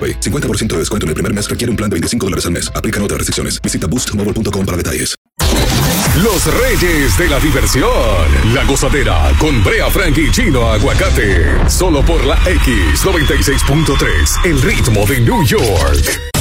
AroPay. 50% de descuento en el primer mes requiere un plan de 25 dólares al mes. Aplican otras restricciones. Visita boostmobile.com para detalles. Los Reyes de la Diversión. La gozadera con Brea Frank y Chino Aguacate. Solo por la X96.3. El ritmo de New York.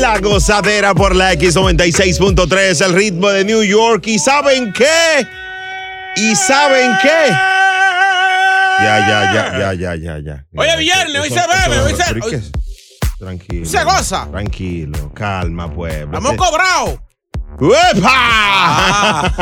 La gozadera por la X96.3, el ritmo de New York. ¿Y saben qué? ¿Y saben qué? Ya, ya, ya, ya, ya, ya, ya. Oye, viernes, hoy se bebe, hoy se- hoy- Tranquilo. Se goza. Tranquilo, calma, pueblo. Hemos cobrado. ¡Uepa!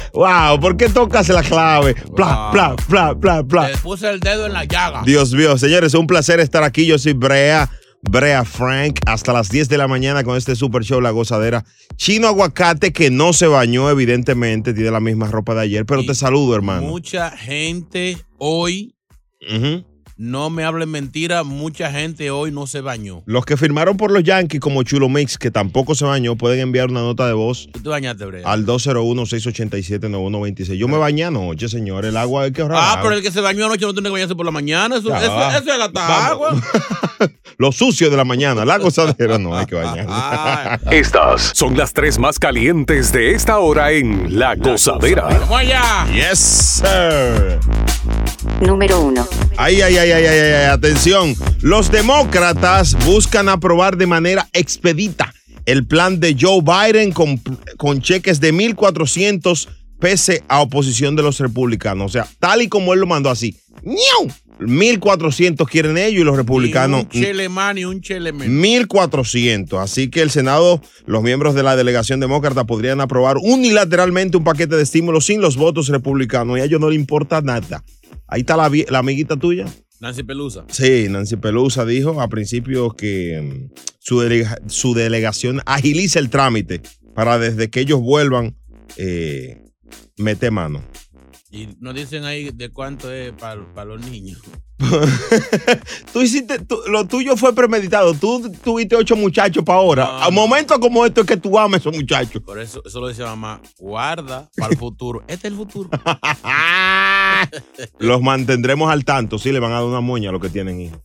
wow, ¿por qué tocas la clave? Pla, pla, pla, pla, pla. Le puse el dedo en la llaga. Dios mío, señores, es un placer estar aquí. Yo soy Brea, Brea Frank, hasta las 10 de la mañana con este super show La Gozadera. Chino Aguacate, que no se bañó, evidentemente, tiene la misma ropa de ayer, pero te saludo, hermano. Mucha gente hoy, Ujú. No me hablen mentira, mucha gente hoy no se bañó. Los que firmaron por los Yankees, como Chulo Mix, que tampoco se bañó, pueden enviar una nota de voz ¿Tú te bañaste, Brea? al 201-687-9126. Yo me bañé anoche, señor. El agua hay que ahorrar. Ah, pero el que se bañó anoche no tiene que bañarse por la mañana. Eso, Ya. eso, eso es la agua. Lo sucio de la mañana. La gozadera no hay que bañar. Estas son las tres más calientes de esta hora en La Gozadera. Vamos allá. Yes, sir. Número 1. Ay, ay, ay, ay, ay, ay, ay, atención. Los demócratas buscan aprobar de manera expedita el plan de Joe Biden con, con cheques de 1.400 pese a oposición de los republicanos. O sea, tal y como él lo mandó así. ¡Niau! 1.400 quieren ellos y los republicanos. Un chele más ni un chele menos. 1.400. Así que el Senado, los miembros de la delegación demócrata podrían aprobar unilateralmente un paquete de estímulos sin los votos republicanos y a ellos no le importa nada. Ahí está la, amiguita tuya. Nancy Pelusa. Sí, Nancy Pelusa dijo a principio que mm, su, delega- su delegación agiliza el trámite para desde que ellos vuelvan eh, mete mano. Y nos dicen ahí de cuánto es para los niños. Tú hiciste, tú- lo tuyo fue premeditado. Tú tuviste ocho muchachos para ahora. Ah. A momentos como estos es que tú ames a esos muchachos. Por eso, eso lo dice mamá. Guarda para el futuro. Este es el futuro. Los mantendremos al tanto. Sí, le van a dar una moña a los que tienen hijos.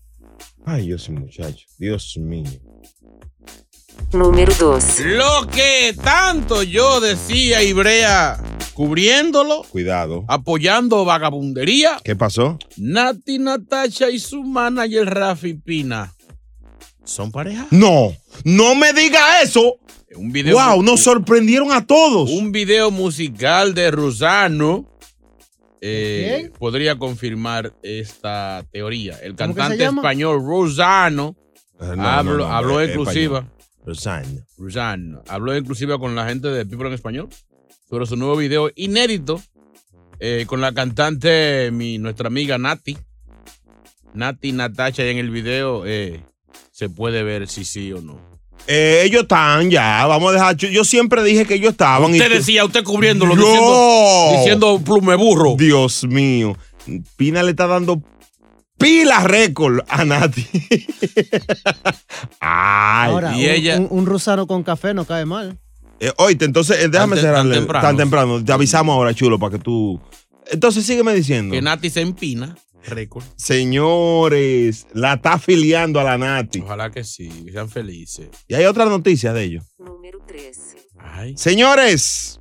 Ay, Dios mío, muchacho. Dios mío. Número 2. Lo que tanto yo decía, Ibrea, cubriéndolo, Cuidado. apoyando vagabundería. ¿Qué pasó? Nati Natasha y su manager Rafi Pina. ¿Son pareja? No, no me diga eso. Un video wow, nos sorprendieron a todos. Un video musical de Rusano eh, podría confirmar esta teoría. El ¿Cómo que se cantante español Rusano Eh, no, no, no, habló exclusiva. Rosaño. Rosanne habló inclusive con la gente de People en Español sobre su nuevo video inédito eh, con la cantante, mi, nuestra amiga Nati. Nati Natasha, y en el video eh, se puede ver si sí o no. Eh, ellos están ya, vamos a dejar. Yo, yo siempre dije que ellos estaban. Usted decía, usted cubriéndolo, No. diciendo, diciendo plume burro. Dios mío. Pina le está dando pila récord a Nati. Ay. Ahora, y un, ella- un- un rosado con café no cae mal. Eh, oíste, entonces, eh, déjame Tan te- cerrarle. tan temprano. Tan temprano. Te avisamos ahora, chulo, para que tú. Entonces, sígueme diciendo. Que Nati se empina, récord. Señores, la está afiliando a la Nati. Ojalá que sí, que sean felices. Y hay otra noticia de ellos. Número 3. Ay. Señores,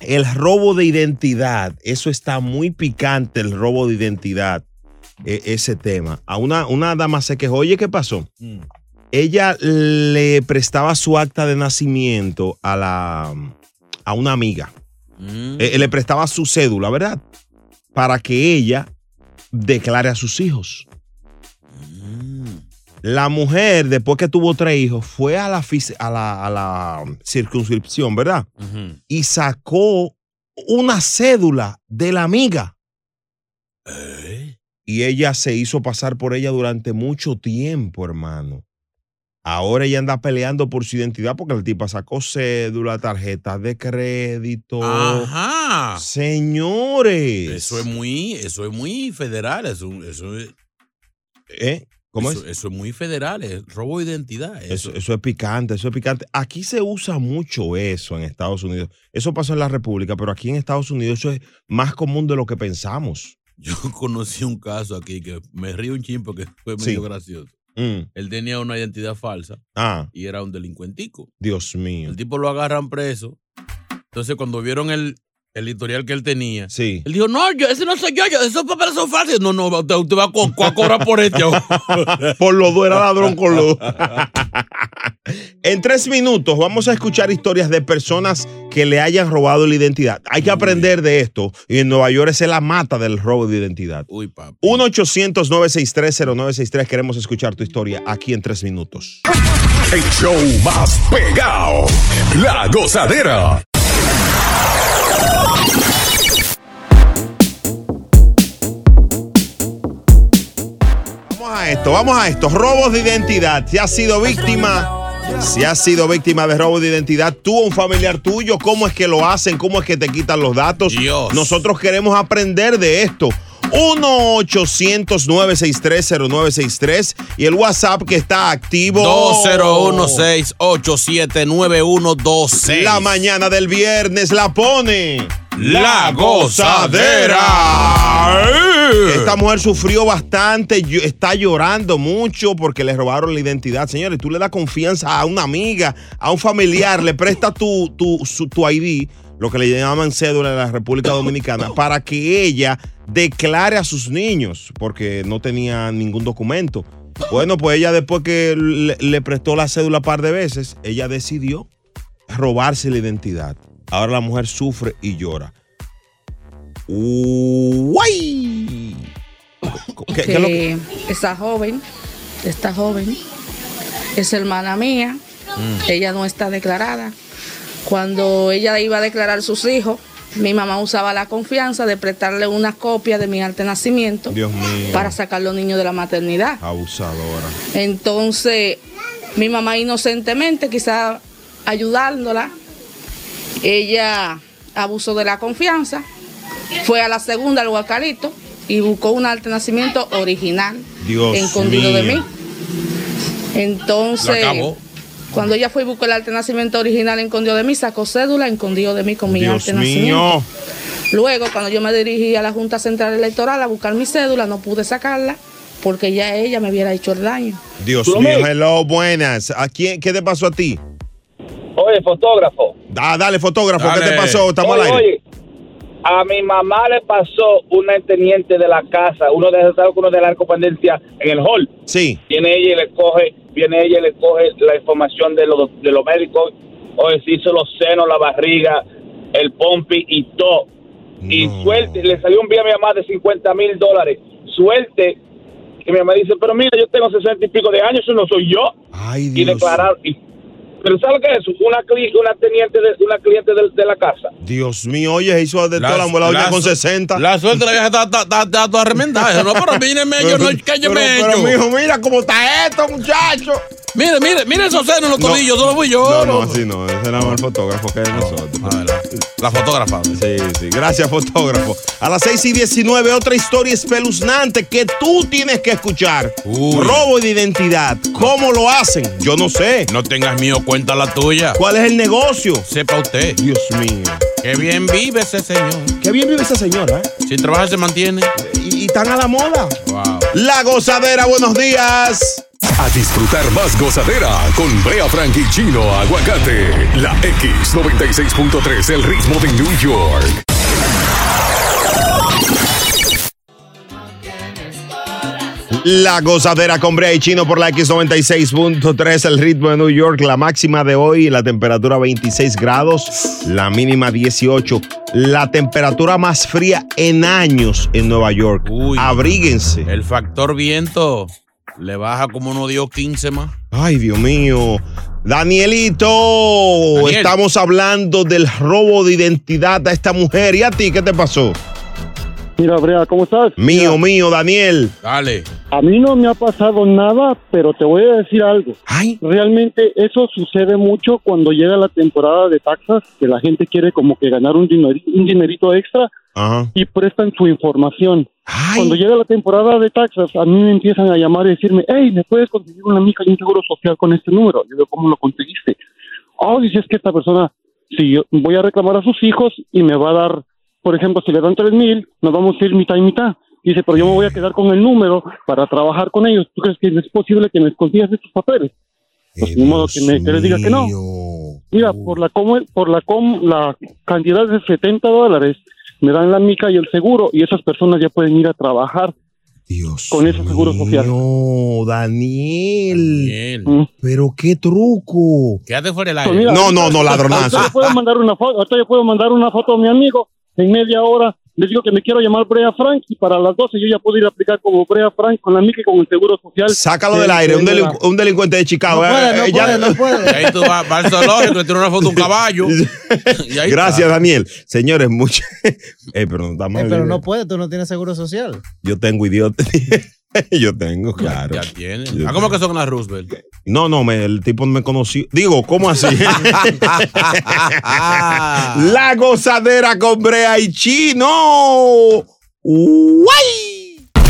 el robo de identidad, eso está muy picante, el robo de identidad, e- ese tema. A una, una dama se quejó, oye, ¿qué pasó? Ella le prestaba su acta de nacimiento a, la, a una amiga. Mm. Eh, le prestaba su cédula, ¿verdad? Para que ella declare a sus hijos. Mm. La mujer, después que tuvo tres hijos, fue a la, fis- a la, a la circunscripción, ¿verdad? Y sacó una cédula de la amiga. Eh. Y ella se hizo pasar por ella durante mucho tiempo, hermano. Ahora ella anda peleando por su identidad porque la tipa sacó cédula, tarjetas de crédito. Ajá. Señores. Eso es muy, eso es muy federal, eso, eso es, ¿Eh? ¿Cómo eso, es? eso es muy federal, es robo de identidad. Eso, Eso. eso es picante, eso es picante. Aquí se usa mucho eso en Estados Unidos. Eso pasó en la República, pero aquí en Estados Unidos eso es más común de lo que pensamos. Yo conocí un caso aquí que me río un chin porque fue Sí. medio gracioso. Mm. Él tenía una identidad falsa Ah, y era un delincuentico. Dios mío. El tipo lo agarran preso. Entonces, cuando vieron el, el historial que él tenía, Sí. él dijo, no, yo, ese no soy yo, yo esos papeles son falsos. No, no, usted, usted va a, co- a cobrar por este. Por los dos, era ladrón con los dos. En tres minutos vamos a escuchar historias de personas que le hayan robado la identidad. Hay que aprender de esto. Y en Nueva York es la mata del robo de identidad. Uy, papi. 1-800-963-0963. Queremos escuchar tu historia aquí en tres minutos. El show más pegado. La gozadera. A esto, vamos a esto. Robos de identidad. Si has sido víctima, si has sido víctima de robo de identidad, tú o un familiar tuyo, ¿cómo es que lo hacen? ¿Cómo es que te quitan los datos? Dios. Nosotros queremos aprender de esto. 1-800-963-0963 y el WhatsApp que está activo. 2016-879126. La mañana del viernes la pone. La gozadera. Esta mujer sufrió bastante, está llorando mucho porque le robaron la identidad. Señores, tú le das confianza a una amiga, a un familiar, le prestas tu, tu, su- tu ID, lo que le llaman cédula en la República Dominicana, para que ella declare a sus niños, porque no tenía ningún documento. Bueno, pues ella después que le, le prestó la cédula un par de veces, ella decidió robarse la identidad. Ahora la mujer sufre y llora. ¡Guay! ¿Qué- qué es lo que- esa joven, esta joven, es hermana mía, ella no está declarada. Cuando ella iba a declarar sus hijos, mi mamá usaba la confianza de prestarle una copia de mi arte de nacimiento Dios mío. para sacar los niños de la maternidad. Abusadora. Entonces, mi mamá inocentemente, quizá ayudándola, ella abusó de la confianza, fue a la segunda al Guacarito y buscó un arte de nacimiento original, Dios escondido de mío. mí. Entonces, cuando ella fue y buscó el arte de nacimiento original escondido de mí, sacó cédula escondido de mí con mi Dios arte de nacimiento. mío. Luego, cuando yo me dirigí a la Junta Central Electoral a buscar mi cédula, no pude sacarla porque ya ella me hubiera hecho el daño. Dios mío, hello, buenas. ¿A quién, ¿Qué te pasó a ti? Oye, fotógrafo. Ah, dale, fotógrafo, ¿qué te pasó? Estamos oye, al aire. oye, a mi mamá le pasó una teniente de la casa, uno de esos uno de la correspondencia en el hall. Sí. Viene ella y le coge, viene ella y le coge la información de los de los médicos, oye, se hizo los senos, la barriga, el pompi y todo. Y suerte, le salió un bien a mi mamá de 50 mil dólares. Suerte Y mi mamá dice, pero mira, yo tengo sesenta y pico de años, eso no soy yo. Ay, Y declarar. y- pero ¿sabes qué es eso? Una, cli- una teniente de, una cliente de, de la casa. Dios mío, oye, se hizo de toda la muela con su- 60. La suerte de la vieja está, está, está, está toda remendada. No, pero míreme, yo no, que yo pero, me pero, mijo, mira cómo está esto, muchacho. Mire, mire, mire esos senos en los No. tobillos, solo fui yo. No, no, así no. Ese era el fotógrafo que nosotros. La fotógrafa. Sí, sí. Gracias, fotógrafo. A las 6 y 19, otra historia espeluznante que tú tienes que escuchar. Robo de identidad. ¿Cómo lo hacen? Yo no sé. No tengas mío, cuenta la tuya. ¿Cuál es el negocio? Sepa usted. Dios mío. Qué bien vive ese señor. Qué bien vive esa señora, ¿eh? Si trabaja se mantiene. Y, y tan a la moda. Wow. La gozadera, buenos días. A disfrutar más gozadera con Brea Frank y Chino Aguacate. La X96.3, el ritmo de New York. La gozadera con Brea y Chino por la X96.3, el ritmo de New York. La máxima de hoy, la temperatura 26 grados, la mínima 18. La temperatura más fría en años en Nueva York. Abríguense. El factor viento le baja como uno dio 15 más. Ay, Dios mío. Danielito, Daniel. estamos hablando del robo de identidad a esta mujer. ¿Y a ti qué te pasó? Mira, Brea, ¿cómo estás? Mío, mío, Daniel. Dale. A mí no me ha pasado nada, pero te voy a decir algo. Realmente eso sucede mucho cuando llega la temporada de taxas, que la gente quiere como que ganar un, dineri- un dinerito extra Ajá. y prestan su información. Cuando llega la temporada de taxas, a mí me empiezan a llamar y decirme, hey, ¿me puedes conseguir una mica y un seguro social con este número? Yo digo, ¿cómo lo conseguiste? Oh, dice, es que esta persona, si yo voy a reclamar a sus hijos y me va a dar, por ejemplo, si le dan tres mil, nos vamos a ir mitad y mitad. Dice, pero yo me voy a quedar con el número para trabajar con ellos. ¿Tú crees que es posible que me consigas estos papeles? Pues ni modo que, me, que les diga que no. Mira, por la com, por la com, la cantidad de 70 dólares me dan la mica y el seguro y esas personas ya pueden ir a trabajar con ese seguro social. No, Daniel. Pero qué truco. Quédate fuera del Pues aire. mira, No, no, no, ladronazo. ahorita le puedo mandar una foto, ahorita le puedo mandar una foto a mi amigo en media hora. Le digo que me quiero llamar Brea Frank y para las 12 yo ya puedo ir a aplicar como Brea Frank con la mica y con el seguro social. Sácalo de- del aire, un, la- delincu- un delincuente de Chicago. No eh, puede, no eh, ya- puede, no puede. Y ahí tú vas, vas al zoológico y tienes una foto de un caballo. Y ahí Gracias, está. Daniel. Señores, mucho. Eh, pero no está Eh, pero eh. no puede, tú no tienes seguro social. Yo tengo idiota. Yo tengo, claro. Ya tiene. Yo Ah, ¿Cómo que son las Roosevelt? No, no, me, el tipo no me conoció. Digo, ¿cómo así? La gozadera con Brea y Chino. ¡Guay!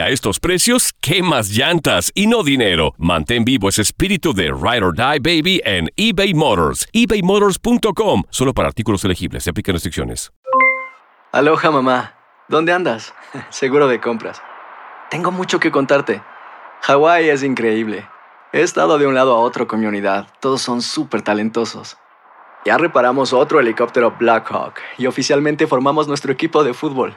A estos precios, ¿qué más llantas y no dinero? Mantén vivo ese espíritu de Ride or Die Baby en eBay Motors. ebaymotors.com. Solo para artículos elegibles. Se aplican restricciones. Aloha mamá, ¿dónde andas? Seguro de compras. Tengo mucho que contarte. Hawái es increíble. He estado de un lado a otro con. Todos son súper talentosos. Ya reparamos otro helicóptero Blackhawk y oficialmente formamos nuestro equipo de fútbol.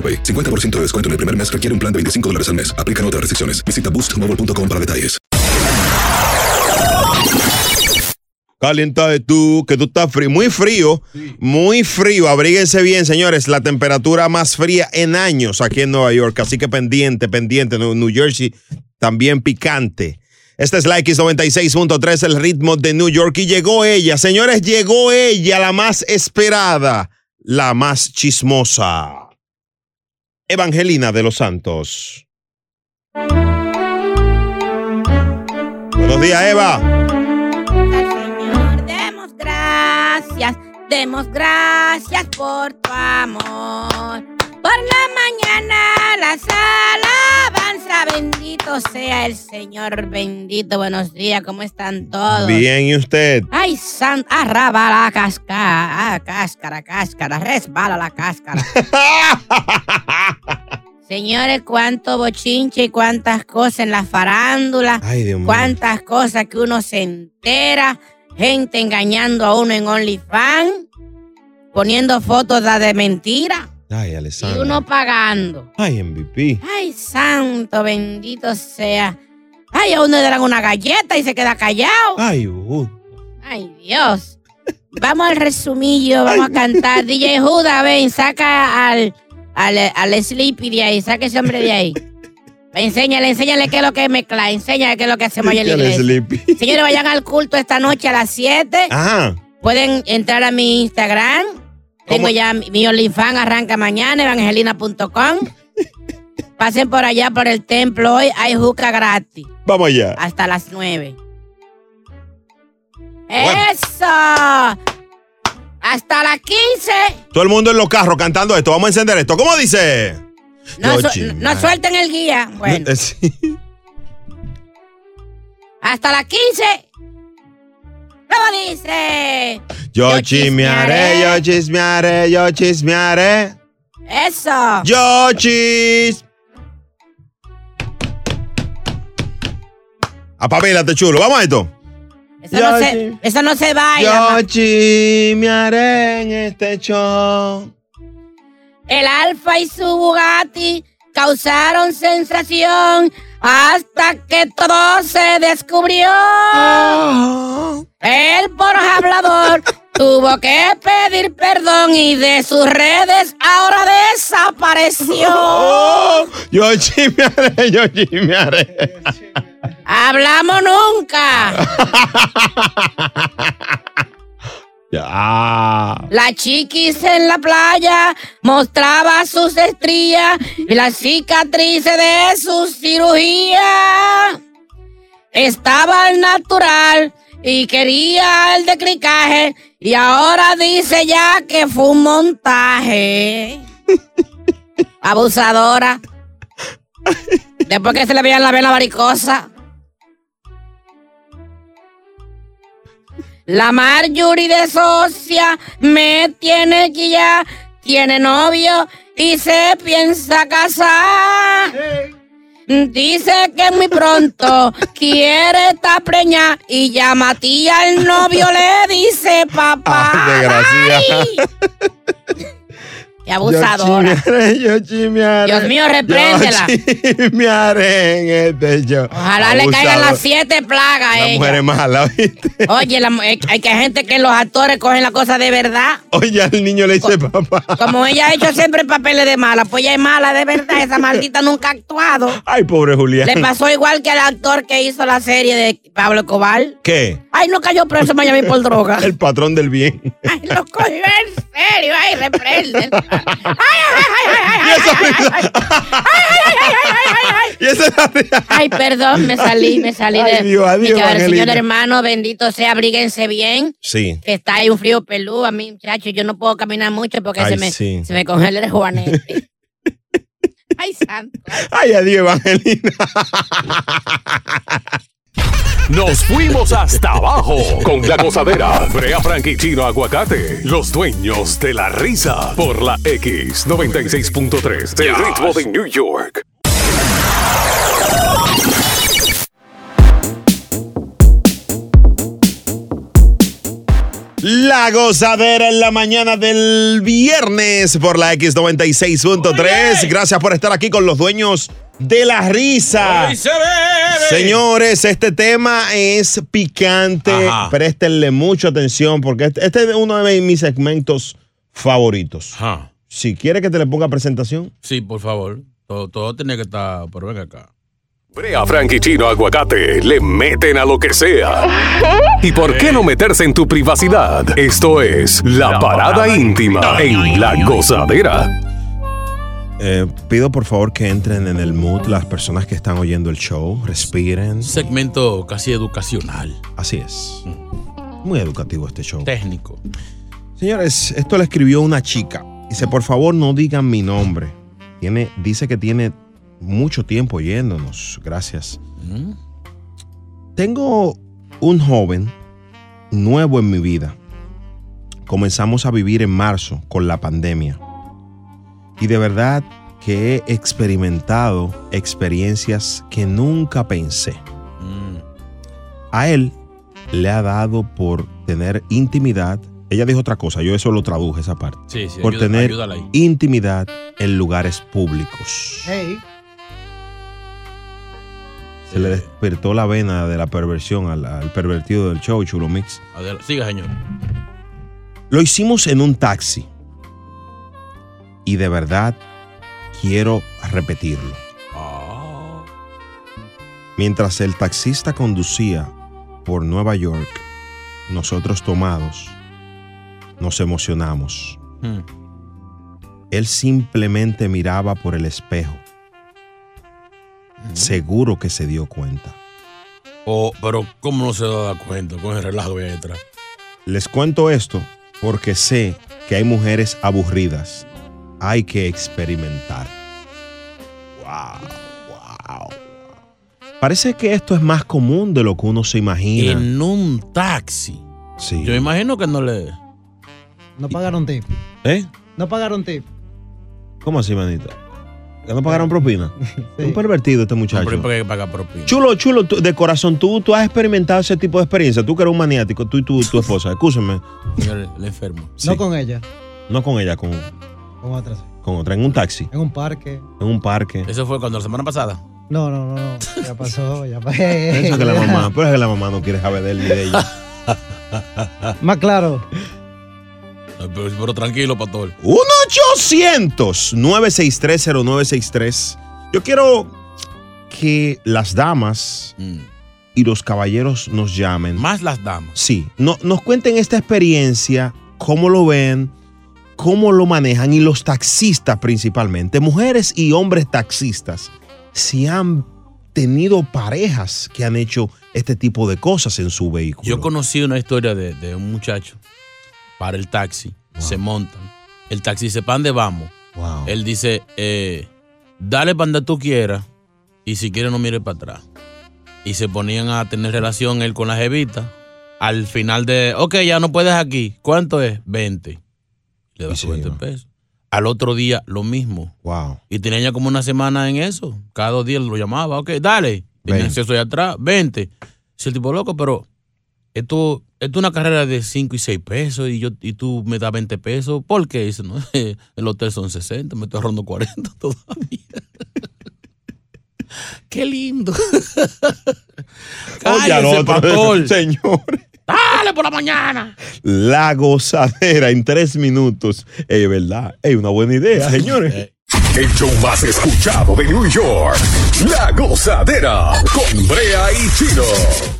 AroPay. 50% de descuento en el primer mes requiere un plan de 25 dólares al mes. Aplican otras restricciones. Visita boostmobile.com para detalles. Calienta de tú, que tú estás frío, muy frío, muy frío. Abríguense bien, señores. La temperatura más fría en años aquí en Nueva York. Así que pendiente, pendiente. New Jersey también picante. Esta es la X96.3, el ritmo de New York. Y llegó ella, señores, llegó ella, la más esperada, la más chismosa. Evangelina de los Santos. Buenos días, Eva. Demos gracias, demos gracias por tu amor. Por la mañana las alabanza, bendito sea el Señor, bendito. Buenos días, ¿cómo están todos? Bien, ¿y usted? Ay, san, arraba la cáscara, ah, cáscara, cáscara, resbala la cáscara. Señores, cuánto bochinche y cuántas cosas en la farándula. Ay, Dios mío. Cuántas cosas que uno se entera. Gente engañando a uno en OnlyFans. Poniendo fotos de mentira. Ay, Y Alessandra. uno pagando. Ay, MVP. Ay, santo, bendito sea. Ay, a uno le dan una galleta y se queda callado. Ay, uh. Ay, Dios. Vamos al resumillo, vamos a cantar. DJ Juda, ven, saca al, al, al Sleepy de ahí, saca ese hombre de ahí. Enséñale, enséñale qué es lo que es mezclar, enséñale qué es lo que hacemos allá en la. Señores, vayan al culto esta noche a las 7. Ajá. Pueden entrar a mi Instagram. Tengo ya mi OnlyFans, arranca mañana, evangelina.com. Pasen por allá por el templo hoy, hay juca gratis. Vamos allá. Hasta las 9. ¡Eso! Hasta las 15. Todo el mundo en los carros cantando esto. Vamos a encender esto. ¿Cómo dice? No, su- no suelten el guía. Bueno, Eh, sí. hasta las 15. ¿Cómo dice? Yo chismearé, yo chismearé, yo chismearé. Eso. Yo chis. Apabílate, chulo. Vamos a esto. Eso, no se, eso no se baila. Yo chismearé en este show. El Alfa y su Bugatti causaron sensación hasta que todo se descubrió. El por hablador tuvo que pedir perdón y de sus redes ahora desapareció. Oh, Yo chismearé, yo chismearé. Hablamos nunca. Ya. La chiquis en la playa mostraba sus estrías y las cicatrices de su cirugía. Estaba al natural y quería el de clicaje y ahora dice ya que fue un montaje. Abusadora. Después que se le veían la vena varicosa. La Marjorie de Socia me tiene que ya, tiene novio y se piensa casar. Dice que muy pronto quiere estar preñada y llama a tía el novio le dice papá. Desgracia. Abusadora. Yo chismearé. Dios mío, repréndela. Yo chismearé en este show. Ojalá le caigan las siete plagas a La ella. mujer es mala, ¿viste? Oye, la mu- hay hay que gente que los actores cogen la cosa de verdad. Oye, al niño le dice papá. Como ella ha hecho siempre papeles de mala, pues ella es mala de verdad. Esa maldita nunca ha actuado. Ay, pobre Julián. Le pasó igual que al actor que hizo la serie de Pablo Escobar. ¿Qué? Ay, no cayó preso en Miami por droga. El patrón del bien. Ay, lo cogió en serio. Ay, reprende. Y esa es la Ay, perdón, me salí, me salí de. Ay, Dios, adiós, de que, señor hermano, bendito sea, abríguense bien. Sí. Que está ahí un frío pelú. A mí, muchachos, yo no puedo caminar mucho porque Ay, se, me, sí. se me congela el juanete. Ay, santo. Ay, adiós, Evangelina. Nos fuimos hasta abajo con la gozadera. Brea Frank y Chino Aguacate, los dueños de la risa. Por la X96.3, el ritmo de New York. La gozadera en la mañana del viernes por la X96.3. Gracias por estar aquí con los dueños de la risa. Hoy se bebe. Señores, este tema es picante. Ajá. Préstenle mucha atención porque este, este es uno de mis segmentos favoritos. Ajá. Si quiere que te le ponga presentación. Sí, por favor. Todo, todo tiene que estar. Pero ven acá. Brea Frank y Chino Aguacate le meten a lo que sea. ¿Y por qué no meterse en tu privacidad? Esto es La Parada Íntima en La Gozadera. Eh, pido por favor que entren en el mood las personas que están oyendo el show. Respiren. Segmento casi educacional. Así es. Muy educativo este show. Técnico. Señores, esto le escribió una chica. Dice, por favor, no digan mi nombre. Tiene, dice que tiene mucho tiempo oyéndonos. Gracias. Mm. Tengo un joven nuevo en mi vida. Comenzamos a vivir en marzo con la pandemia. Y de verdad que he experimentado experiencias que nunca pensé. Mm. A él le ha dado por tener intimidad. Ella dijo otra cosa, yo eso lo traduje esa parte. Sí, sí, por ayuda- tener ayúdala ahí. intimidad en lugares públicos. Hey. Se le despertó la vena de la perversión al, al pervertido del show, Chulo Mix. Siga, señor. Lo hicimos en un taxi. Y de verdad quiero repetirlo. Mientras el taxista conducía por Nueva York, nosotros tomados nos emocionamos. Hmm. Él simplemente miraba por el espejo. Seguro que se dio cuenta. Oh, pero ¿cómo no se da cuenta con el relajo hay detrás? Les cuento esto porque sé que hay mujeres aburridas. Hay que experimentar. Wow, wow. Parece que esto es más común de lo que uno se imagina. En un taxi. Sí. Yo imagino que no le. No pagaron tip. ¿Eh? No pagaron tip. ¿Cómo así, manita? ¿Que no pagaron propina? Un pervertido este muchacho. Pero hay que pagar propina. Chulo, chulo, tú- de corazón, tú, tú has experimentado ese tipo de experiencia. Tú que eres un maniático, tú y tu, tu esposa. Escúchame. Señor, el enfermo. Sí. No con ella, No con ella, con, con otras. con otra. En un taxi, En un parque. en un parque. Eso fue cuando la semana pasada. No, no, no, no. Ya pasó, ya pasó. Eso que la mamá, pero es que la mamá no quiere saber de él ni de ella. Más claro. Pero, pero tranquilo, pastor. 1-800-963-0963. Yo quiero que las damas y los caballeros nos llamen. Mm. Más las damas. Sí, no- nos cuenten esta experiencia, cómo lo ven, cómo lo manejan y los taxistas principalmente, mujeres y hombres taxistas, si han tenido parejas que han hecho este tipo de cosas en su vehículo. Yo conocí una historia de, de un muchacho para el taxi. Se montan. El taxi dice, ¿para dónde vamos? Él dice, eh, dale para donde tú quieras y si quieres no mires para atrás. Y se ponían a tener relación él con la jevita. Al final de, ok, ya no puedes aquí. ¿Cuánto es? 20. Le da su 20 pesos. Al otro día, lo mismo. Wow. Y tenía ya como una semana en eso. Cada dos días lo llamaba. Ok, dale. Tenía 20. acceso allá atrás. 20. Dice el tipo, loco, pero esto, esto es una carrera de 5 y 6 pesos y, yo, y tú me das 20 pesos. ¿Por qué? Dice, no, el hotel son 60, me estoy ahorrando 40 todavía. Qué lindo. Oye, Cállese, otro, pastor. señor. Dale por la mañana. La gozadera en tres minutos. Es verdad. Es una buena idea, señores. El show más escuchado de New York. La Gozadera con Brea y Chino.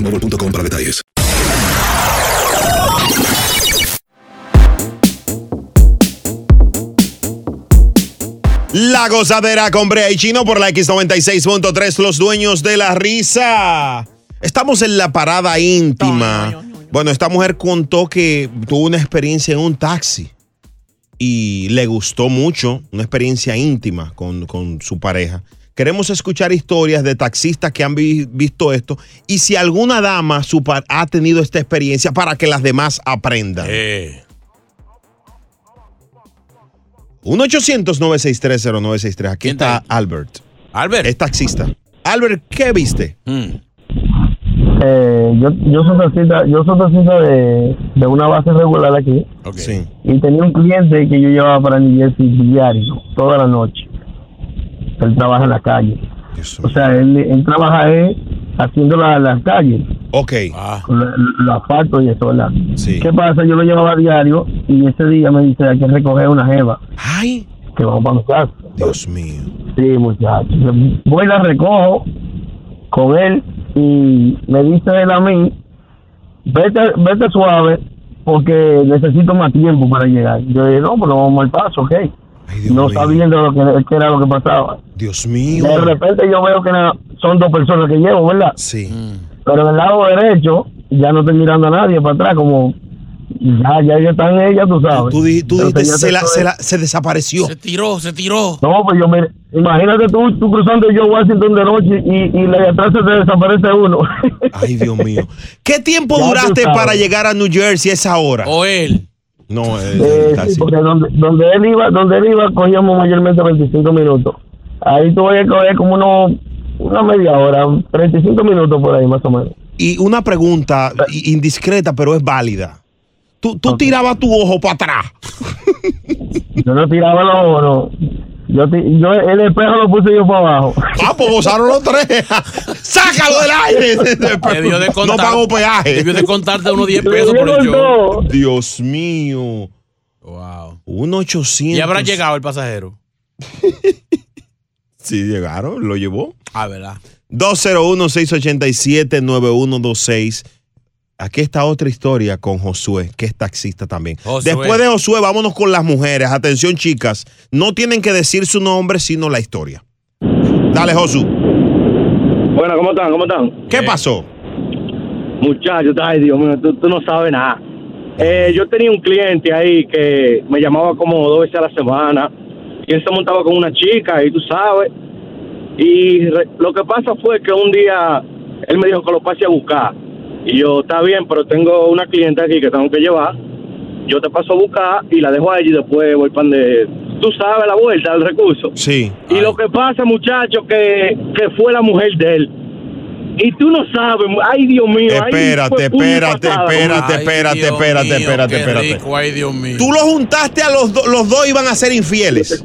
boostmobile.com para detalles. La gozadera con Brea y Chino por la X96.3, los dueños de la risa. Estamos en la parada íntima. Bueno, esta mujer contó que tuvo una experiencia en un taxi y le gustó mucho, una experiencia íntima con, con su pareja. Queremos escuchar historias de taxistas que han vi- visto esto y si alguna dama su par- ha tenido esta experiencia para que las demás aprendan. 1-800-963-0963. Aquí está Albert. Albert. Es taxista. Albert, ¿qué viste? Eh, yo, yo soy taxista, yo soy taxista de, de una base regular aquí. Sí. Y tenía un cliente que yo llevaba para New Jersey diario, toda la noche. Él trabaja en la calle. O sea, él, él trabaja eh, haciendo la- las calles. Ok. Con la- los asfaltos y eso, ¿verdad? Sí. ¿Qué pasa? Yo lo llevaba diario y ese día me dice, hay que recoger una jeva. Ay. Que vamos para mi casa. Dios mío. Sí, muchachos. Voy y la recojo con él y me dice él a mí, vete, vete suave porque necesito más tiempo para llegar. Yo dije, no, pero vamos al paso, ok. No sabiendo lo que, era lo que pasaba. Dios mío. De repente yo veo que son dos personas que llevo, ¿verdad? Sí. Pero en el lado derecho ya no estoy mirando a nadie para atrás, como ya, ya ellos están ellas, tú sabes. Tú, tú Pero dijiste, tenía se, la- se la- se desapareció. Se tiró, se tiró. No, pues yo me. Imagínate tú, tú cruzando yo Washington de noche y, y la de atrás se te desaparece uno. Ay, Dios mío. ¿Qué tiempo Ya tú duraste para llegar a New Jersey a esa hora? O él. No, el, Eh, el sí, taxi. porque donde, donde él iba, donde él iba, cogíamos mayormente 25 minutos. Ahí tuve que coger como unos, una media hora, 35 minutos por ahí más o menos. Y una pregunta indiscreta, pero es válida. Tú, tú tirabas tu ojo para atrás. Yo no tiraba los ojos, no. Yo, yo el espejo lo puse yo para abajo. Ah, pues gozaron los tres. ¡Sácalo del aire! Debió de no contar- pago peaje. Debió de contarte unos 10 pesos por el show. Dios mío. Wow. Un 800. Y habrá llegado el pasajero. Sí, llegaron, lo llevó. Ah, ¿verdad? 201-687-9126. Aquí está otra historia con Josué, que es taxista también. Josué. Después de Josué, vámonos con las mujeres. Atención, chicas. No tienen que decir su nombre, sino la historia. Dale, Josu. Bueno, ¿cómo están? ¿Cómo están? ¿Qué pasó? Muchachos, ay Dios mío, tú, tú no sabes nada. Eh, yo tenía un cliente ahí que me llamaba como dos veces a la semana y él se montaba con una chica y tú sabes. Y re- lo que pasa fue que un día él me dijo que lo pase a buscar. Y yo, está bien, pero tengo una cliente aquí que tengo que llevar. Yo te paso a buscar y la dejo a ella y después voy para donde... Tú sabes la vuelta del recurso. Sí. Y lo que pasa, muchachos, que, que fue la mujer de él. Y tú no sabes, ay Dios mío. ay, Espérate, fue puño y espérate, espérate, Ay, espérate, espérate, mío, espérate, qué espérate. rico, ay, Dios mío. Tú los juntaste a los dos, los dos iban a ser infieles.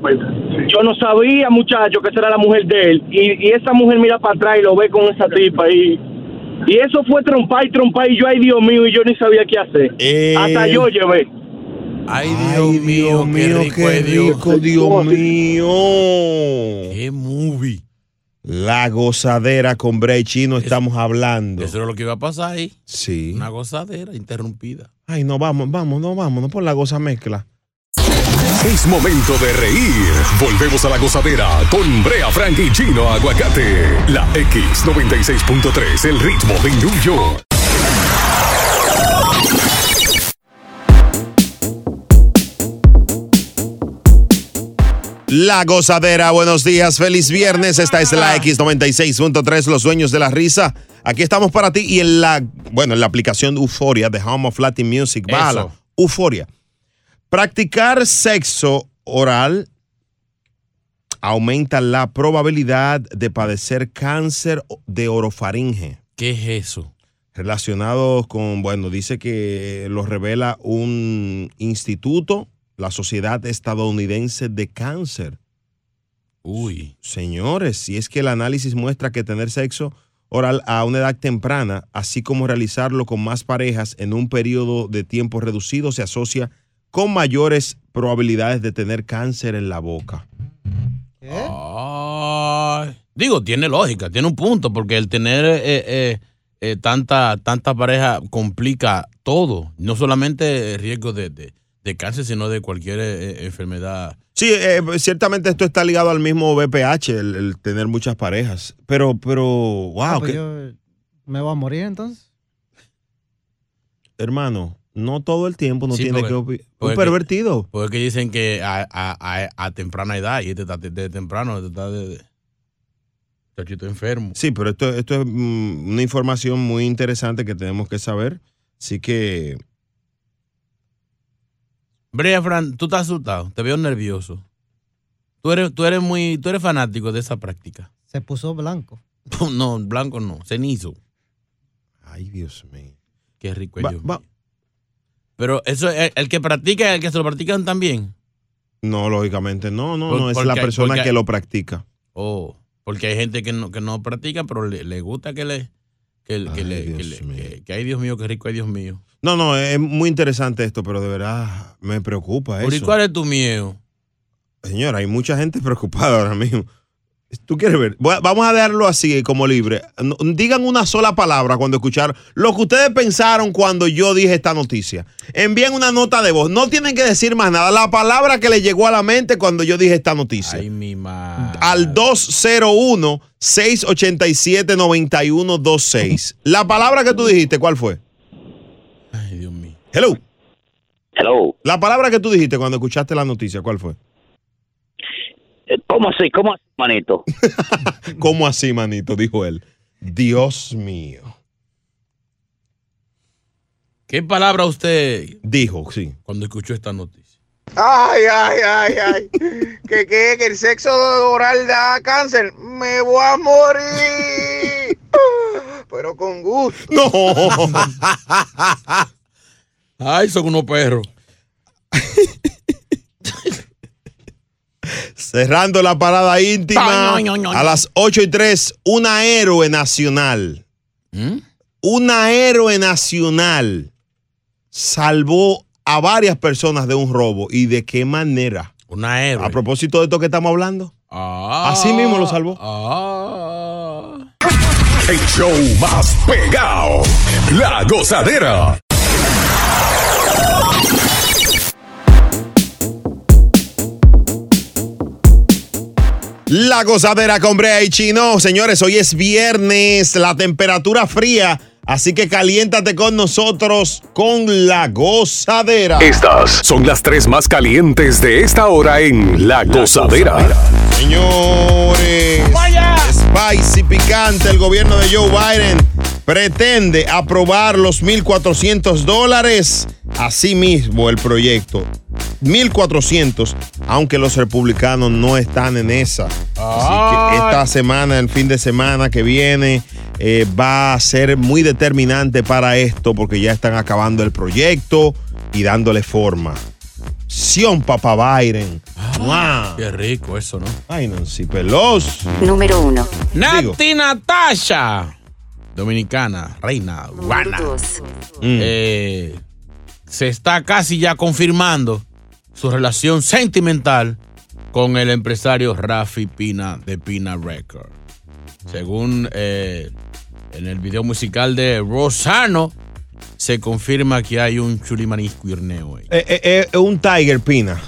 Yo no sabía, muchacho, que esa era la mujer de él. Y, y esa mujer mira para atrás y lo ve con esa tipa. Y, y eso fue trompar y trompar. Y yo, ay Dios mío, y yo ni sabía qué hacer. Eh. Hasta yo llevé. Ay, Dios mío, qué rico, qué ay, Dios. rico, Dios mío. Qué movie. La gozadera con Bray Chino estamos hablando. Eso era lo que iba a pasar ahí. Sí. Una gozadera interrumpida. Ay, no, vamos, vamos, no, vamos, no por la goza mezcla. Es momento de reír. Volvemos a la gozadera con Brea Frank y Chino Aguacate. La X96.3, el ritmo de New York. La gozadera, buenos días, feliz viernes. Esta es la X96.3, los dueños de la risa. Aquí estamos para ti y en la, bueno, en la aplicación Euforia de Home of Latin Music. Eso. Euforia. Practicar sexo oral aumenta la probabilidad de padecer cáncer de orofaringe. ¿Qué es eso? Relacionados con, bueno, dice que lo revela un instituto, la Sociedad Estadounidense de Cáncer. Uy. Señores, si es que el análisis muestra que tener sexo oral a una edad temprana, así como realizarlo con más parejas en un periodo de tiempo reducido, se asocia con mayores probabilidades de tener cáncer en la boca. Ay. Digo, tiene lógica, tiene un punto, porque el tener eh, eh, eh, tanta, tanta pareja complica todo. No solamente el riesgo de, de- de cáncer, sino de cualquier eh, enfermedad. Sí, eh, ciertamente esto está ligado al mismo BPH, el, el tener muchas parejas. Pero, pero, wow, Ah, pues que- yo me voy a morir entonces. hermano, no todo el tiempo no Sí, tiene porque- que... opi- porque- Un pervertido. Porque dicen que a, a- a- a temprana edad, y este está de, de temprano, este está de, de chachito enfermo. Sí, pero esto, esto es mm, una información muy interesante que tenemos que saber. Así que, Brea, Fran, tú estás asustado, te veo nervioso. Tú eres, tú eres muy, tú eres fanático de esa práctica. Se puso blanco. No, blanco no, cenizo. ay Dios mío. Qué rico es Va- Dios va- mío. Pero eso, el, el que practica, el que se lo practican también. No, lógicamente, no, no, Por- no, es porque- la persona porque- que lo practica. Oh, porque hay gente que no, que no practica, pero le, le gusta que le, que, que le, que, le- que- que, ay Dios mío, qué rico, ay Dios mío. No, no, es muy interesante esto, pero de verdad me preocupa Pero ¿y eso. cuál es tu miedo? Señora, hay mucha gente preocupada ahora mismo. ¿Tú quieres ver? Voy a- vamos a dejarlo así, como libre. No- digan una sola palabra cuando escucharon lo que ustedes pensaron cuando yo dije esta noticia. Envíen una nota de voz. No tienen que decir más nada. La palabra que les llegó a la mente cuando yo dije esta noticia. Ay, mi madre. Al 201-687-9126. La palabra que tú dijiste, ¿cuál fue? Ay, Dios mío. Hello. Hello. La palabra que tú dijiste cuando escuchaste la noticia, ¿cuál fue? Eh, ¿Cómo así? ¿Cómo así, manito? ¿Cómo así, manito? Dijo él. Dios mío. ¿Qué palabra usted dijo, sí, cuando escuchó esta noticia? Ay, ay, ay, ay. ¿Que qué? ¿Que el sexo oral da cáncer? Me voy a morir. Pero con gusto. No. Ay, son unos perros. Cerrando la parada íntima a las 8 y 3, una héroe nacional. ¿Mm? Una héroe nacional salvó a varias personas de un robo. ¿Y de qué manera? Una héroe. A propósito de esto que estamos hablando. Ah. Así mismo lo salvó. El show más pegado. La gozadera. La gozadera con Brea y Chino. Señores, hoy es viernes, la temperatura fría, así que caliéntate con nosotros con la gozadera. Estas son las tres más calientes de esta hora en La Gozadera. Señores, spicy picante, el gobierno de Joe Biden pretende aprobar los 1.400 dólares. Así mismo el proyecto. 1.400, aunque los republicanos no están en esa. Así que esta semana, el fin de semana que viene, eh, va a ser muy determinante para esto porque ya están acabando el proyecto y dándole forma. Sion Papá Byron. ¡Mua! Qué rico eso, ¿no? Ay, Nancy Pelosi. Número 1. Nati Natasha. Dominicana, reina, urbana. Eh, se está casi ya confirmando su relación sentimental con el empresario Rafi Pina de Pina Record. Según eh, en el video musical de Rosano, se confirma que hay un chulimanisco irneo ahí. Eh, eh, eh, un Tiger Pina.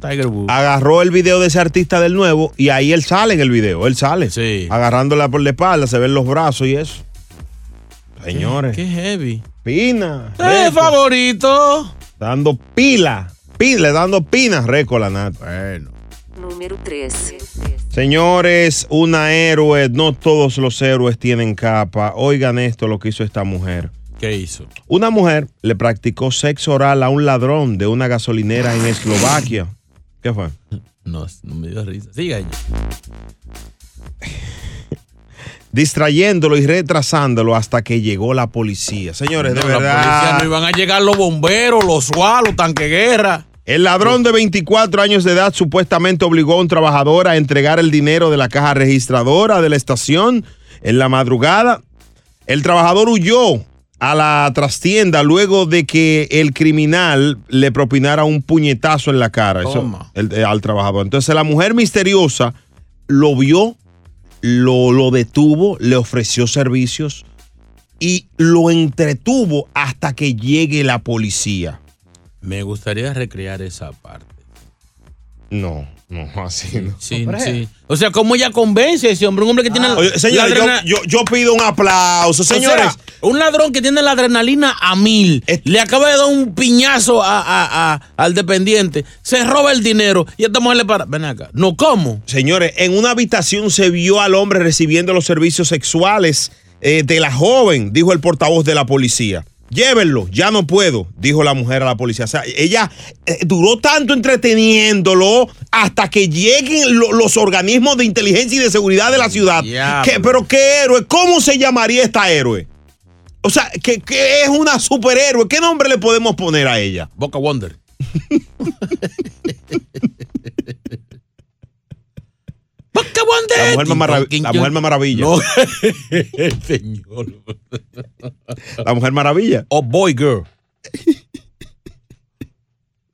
Tiger Woods. Agarró el video de ese artista del nuevo y ahí él sale en el video. Él sale. Agarrándola por la espalda, se ven los brazos y eso. Señores. Qué heavy. Pina. ¡Eh, favorito! Dando pila. Pila, dando pinas récord la nata. Bueno. Número 3. Señores, una héroe. No todos los héroes tienen capa. Oigan esto, lo que hizo esta mujer. ¿Qué hizo? Una mujer le practicó sexo oral a un ladrón de una gasolinera en Eslovaquia. ¿Qué fue? No, no me dio risa. Siga ella. Distrayéndolo y retrasándolo hasta que llegó la policía. Señores, de la verdad. policía no iban a llegar los bomberos, los SWAT, los tanque guerra. El ladrón de 24 años de edad supuestamente obligó a un trabajador a entregar el dinero de la caja registradora de la estación en la madrugada. El trabajador huyó a la trastienda luego de que el criminal le propinara un puñetazo en la cara eso, el- eh, al trabajador. Entonces la mujer misteriosa lo vio, lo, lo detuvo, le ofreció servicios y lo entretuvo hasta que llegue la policía. Me gustaría recrear esa parte. No, no, así no. Sí, sí. O sea, ¿cómo ella convence a ese hombre? Un hombre que tiene. la- Oye, señores, la yo, yo- yo pido un aplauso, O sea, señores. un ladrón que tiene la adrenalina a mil, le acaba de dar un piñazo a- a- a- al dependiente, se roba el dinero y esta mujer le para. Ven acá. No, ¿cómo? Señores, en una habitación se vio al hombre recibiendo los servicios sexuales eh, de la joven, dijo el portavoz de la policía. Llévenlo, ya no puedo, dijo la mujer a la policía. O sea, ella eh, duró tanto entreteniéndolo hasta que lleguen lo- los organismos de inteligencia y de seguridad de la ciudad. Diablo. ¿Qué- pero qué héroe, ¿cómo se llamaría esta héroe? O sea, que, que es una superhéroe. ¿Qué nombre le podemos poner a ella? Boca Wonder. Wonder. La mujer más, marav- la mujer más maravilla. No, señor. La mujer maravilla. Oh, boy, girl.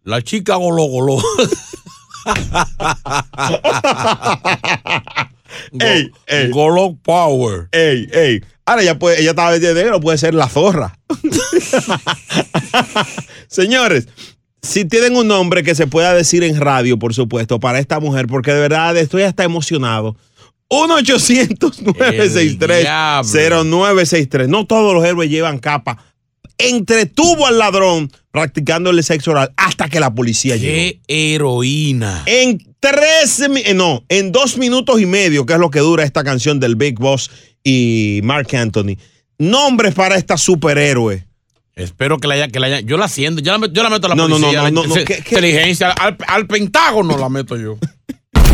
La chica golo golo. Ey, ey. Golo Power. Ey, ey. Ahora ella, puede, ella estaba de negro, puede ser la zorra. Señores, si tienen un nombre que se pueda decir en radio, por supuesto, para esta mujer, porque de verdad estoy hasta emocionado. 1-800-963-0963. No todos los héroes llevan capa. Entretuvo al ladrón practicándole sexo oral hasta que la policía llegó. Qué heroína. En tres, eh, no, en dos minutos y medio, que es lo que dura esta canción del Big Boss y Mark Anthony. Nombres para esta superhéroe. Espero que la haya, que la haya. Yo la haciendo, yo la, met- yo la meto a la No, policía. no, no, no, ¿qué- qué? Inteligencia, al, al Pentágono la meto yo.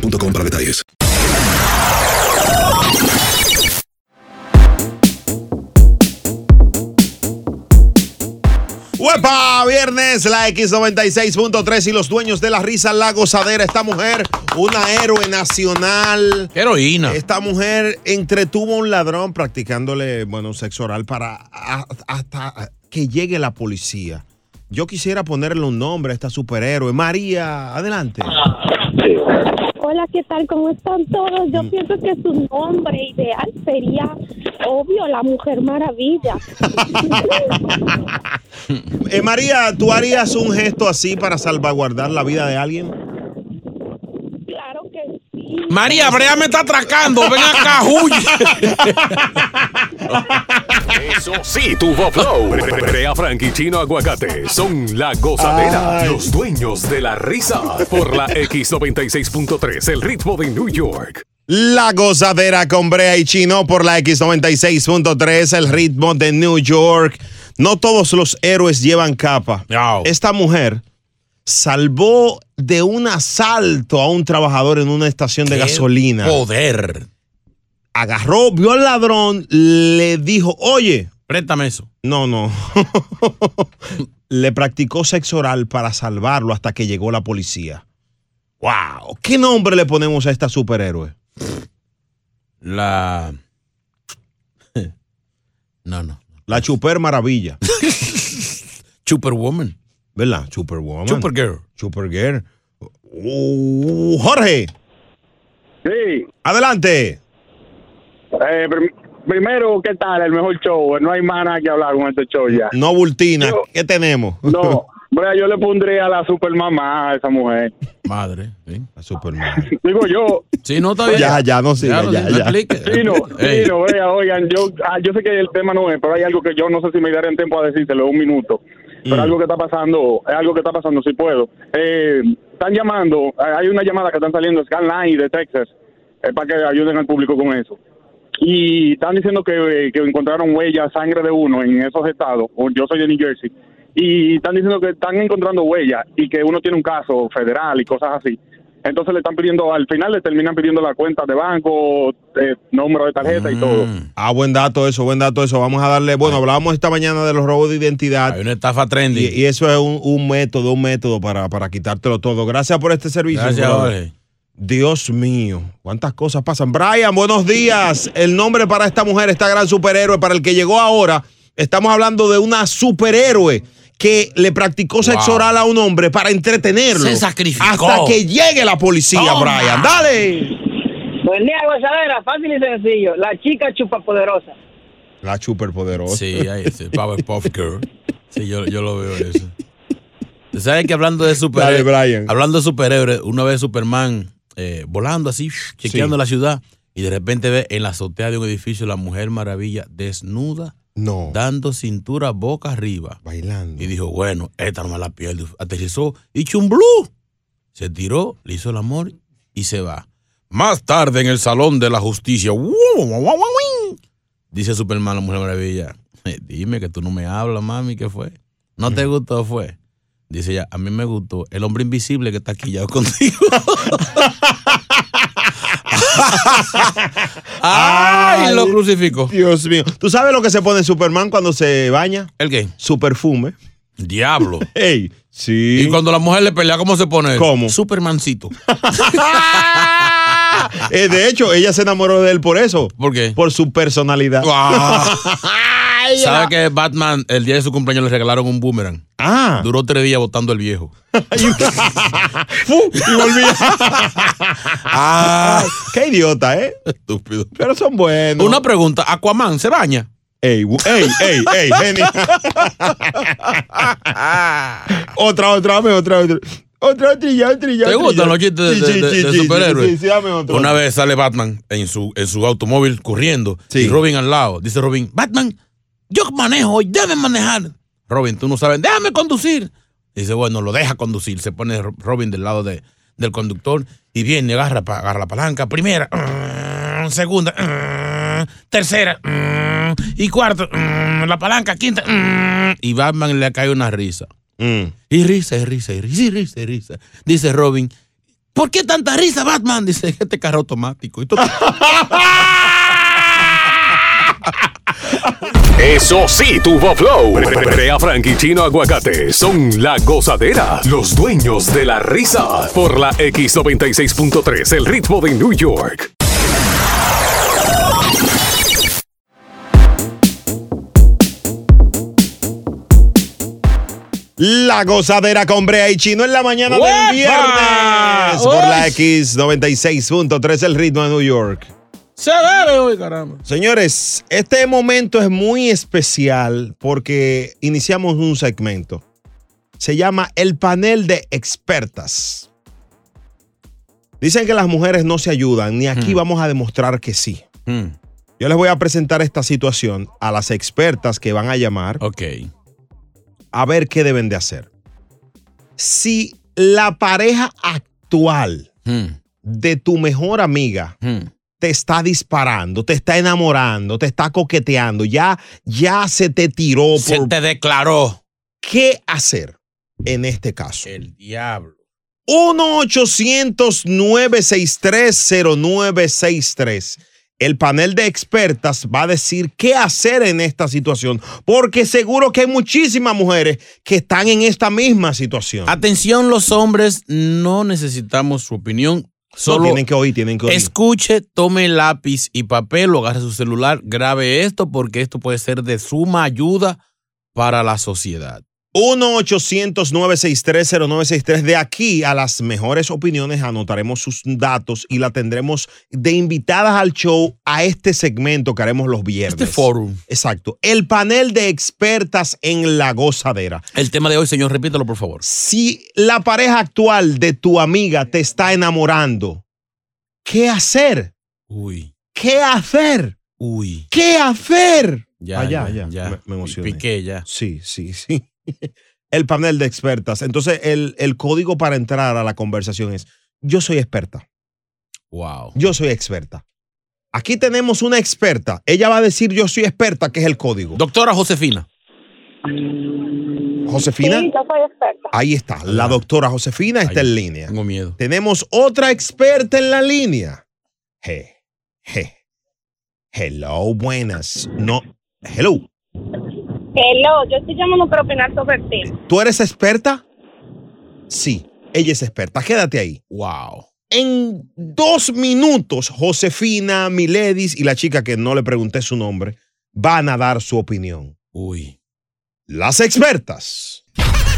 boostmobile.com para detalles. ¡Huepa! Viernes, la X96.3 y los dueños de la risa, la gozadera. Esta mujer, una héroe nacional. Heroína. Esta mujer entretuvo a un ladrón practicándole, bueno, sexo oral para hasta que llegue la policía. Yo quisiera ponerle un nombre a esta superhéroe. María, adelante. Hola, ¿qué tal? ¿Cómo están todos? Yo pienso que su nombre ideal sería, obvio, la Mujer Maravilla. Eh, María, ¿tú harías un gesto así para salvaguardar la vida de alguien? María, Brea me está atracando. Ven acá, huye. Eso sí, tuvo flow. Brea Frank y Chino Aguacate son la gozadera, Ay. los dueños de la risa. Por la X96.3, el ritmo de New York. La gozadera con Brea y Chino por la X96.3, el ritmo de New York. No todos los héroes llevan capa. Esta mujer salvó de un asalto a un trabajador en una estación de gasolina. Poder. Agarró, vio al ladrón, le dijo, oye. Préstame eso. No, no. le practicó sexo oral para salvarlo hasta que llegó la policía. ¡Wow! ¿Qué nombre le ponemos a esta superhéroe? La. No, no. La Chuper Maravilla. Superwoman. ¿Verdad? Superwoman. Supergirl. Supergirl. Uh, Jorge. Sí. Adelante. Eh, prim- primero, ¿qué tal? El mejor show. No hay más nada que hablar con este show ya. No bultina. Yo- ¿Qué tenemos? No, Brea, yo le pondría a la supermamá a esa mujer. Madre. La Superman. Digo yo. Sí, no está bien. Ya, ya, no siga, ya, no ya. explique. Sí, no, sí, no, vea, oigan, yo, ah, yo sé que el tema no es, pero hay algo que yo no sé si me daré tiempo a decírselo un minuto. Pero Mm. algo que está pasando, es algo que está pasando, si puedo. Eh, están llamando, hay una llamada que están saliendo, Scanline y de Texas, eh, para que ayuden al público con eso. Y están diciendo que, eh, que encontraron huellas, sangre de uno en esos estados. Yo soy de New Jersey. Y están diciendo que están encontrando huellas y que uno tiene un caso federal y cosas así. Entonces le están pidiendo, al final le terminan pidiendo la cuenta de banco, eh, número de tarjeta y todo. Ah, buen dato eso, buen dato eso. Vamos a darle, bueno, hablábamos esta mañana de los robos de identidad. Hay una estafa trendy. Y, y eso es un, un método, un método para, para quitártelo todo. Gracias por este servicio. Gracias. Jorge. Dios mío, cuántas cosas pasan. Brian, buenos días. El nombre para esta mujer, esta gran superhéroe, para el que llegó ahora, estamos hablando de una superhéroe que le practicó sexo Wow. oral a un hombre para entretenerlo. Se sacrificó. Hasta que llegue la policía, Toma. Brian. Dale. Buen día, gozadera. Fácil y sencillo. La chica chupapoderosa. La superpoderosa. Sí, ahí sí, Powerpuff Girl. Sí, yo, yo lo veo eso. ¿Sabes que hablando de Dale, superhéroes? Brian. Hablando de superhéroes, una vez Superman eh, volando así, chequeando Sí. la ciudad, y de repente ve en la azotea de un edificio la Mujer Maravilla desnuda, No. dando cintura boca arriba. Bailando. Y dijo, bueno, esta no me la pierdo. Aterrizó y chumblú. Se tiró, le hizo el amor y se va. Más tarde en el Salón de la Justicia. Dice Superman, la Mujer Maravilla. "Eh, Dime que tú no me hablas, mami, ¿qué fue? ¿No te gustó? Fue. Dice ella, a mí me gustó el hombre invisible que está aquí ya contigo. ¡Ay! Lo crucificó. Dios mío. ¿Tú sabes lo que se pone Superman cuando se baña? ¿El qué? Su perfume. Diablo. Ey, sí. Y cuando la mujer le pelea, ¿cómo se pone? ¿Cómo? Supermancito. Eh, de hecho, ella se enamoró de él por eso. ¿Por qué? Por su personalidad. ¿Sabe que Batman, el día de su cumpleaños, le regalaron un boomerang? Ah. Duró tres días botando el viejo. y volvía. Ah. Qué idiota, ¿eh? Estúpido. Pero son buenos. Una pregunta, ¿Aquaman se baña? Ey, ey, ey, ey, Jenny. otra, otra, dame otra, otra. Otra, otra, y ya, otra, y ya, ¿Te gustan los chistes de, Sí, de- sí, de- sí, de sí, superhéroes? Sí, sí, dame otro. Una vez sale Batman en su, en su automóvil corriendo y Robin al lado. Dice Robin, Batman, yo manejo hoy, debe manejar. Robin, tú no sabes, déjame conducir. Dice, bueno, lo deja conducir. Se pone Ro- Robin del lado de- del conductor y viene, agarra, agarra la palanca. Primera, mm, segunda, mm, tercera mm, y cuarta, la palanca, quinta. y Batman le cae una risa. Y risa, y risa, y risa, y risa, y risa. Dice Robin, ¿por qué tanta risa, Batman? Dice, este carro automático. Y tú- Eso sí, tuvo flow. Brea Frank y Chino Aguacate son la gozadera, los dueños de la risa. Por la X96.3, el ritmo de New York. La gozadera con Brea y Chino en la mañana ¡Uepa! del viernes. Por la ¡Uy! X96.3, el ritmo de New York. Se bebe hoy, caramba. Señores, este momento es muy especial porque iniciamos un segmento. Se llama el panel de expertas. Dicen que las mujeres no se ayudan, ni aquí vamos a demostrar que sí. Yo les voy a presentar esta situación a las expertas que van a llamar. Ok. A ver qué deben de hacer. Si la pareja actual de tu mejor amiga te está disparando, te está enamorando, te está coqueteando, ya, ya se te tiró Se por. te declaró. ¿Qué hacer en este caso? El diablo. 1-800-963-0963. El panel de expertas va a decir qué hacer en esta situación, porque seguro que hay muchísimas mujeres que están en esta misma situación. Atención, los hombres, no necesitamos su opinión. Solo tienen que oír, tienen que oír. Escuche, tome lápiz y papel, o agarre su celular, grabe esto, porque esto puede ser de suma ayuda para la sociedad. 1-800-963-0963. De aquí a las mejores opiniones anotaremos sus datos y la tendremos de invitadas al show a este segmento que haremos los viernes. Este forum. Exacto. El panel de expertas en la gozadera. El tema de hoy, señor, repítelo, por favor. Si la pareja actual de tu amiga te está enamorando, ¿qué hacer? Uy. ¿Qué hacer? Uy. ¿Qué hacer? Ya, Ah, ya, ya, ya. ya. Me, me emocioné. Piqué ya. Sí, sí, sí. El panel de expertas. Entonces, el, el código para entrar a la conversación es, yo soy experta. Wow. Yo soy experta. Aquí tenemos una experta. Ella va a decir, yo soy experta, que es el código. Doctora Josefina. Josefina. Sí, yo soy experta. Ahí está. La doctora Josefina está en línea. Tengo miedo. Tenemos otra experta en la línea. Hey, hey. Hello, buenas. No, hello. Hello, yo estoy llamando para opinar sobre el tema. ¿Tú eres experta? Sí, ella es experta. Quédate ahí. Wow. En dos minutos, Josefina, Miledis y la chica que no le pregunté su nombre van a dar su opinión. Uy. Las expertas.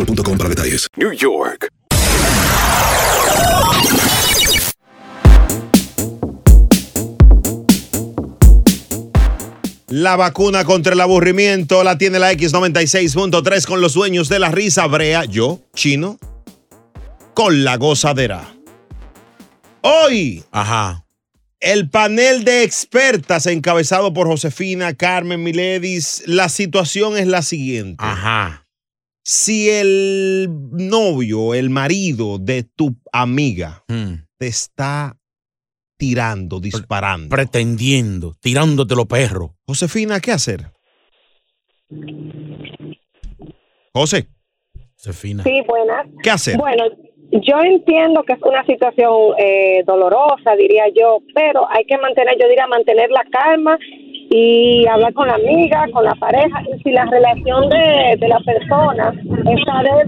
boostmobile.com para detalles. New York. La vacuna contra el aburrimiento la tiene la X96.3 con los dueños de la risa brea, yo, chino, con la gozadera. Hoy, Ajá. el panel de expertas encabezado por Josefina, Carmen Miledis, la situación es la siguiente. Ajá. Si el novio, el marido de tu amiga Hmm. te está tirando, disparando, Pretendiendo, tirándote los perros. Josefina, ¿qué hacer? José, Josefina. Sí, buenas. ¿qué hacer? Bueno, yo entiendo que es una situación eh, dolorosa, diría yo, pero hay que mantener, yo diría, mantener la calma y hablar con la amiga, con la pareja, y si la relación de, de la persona está de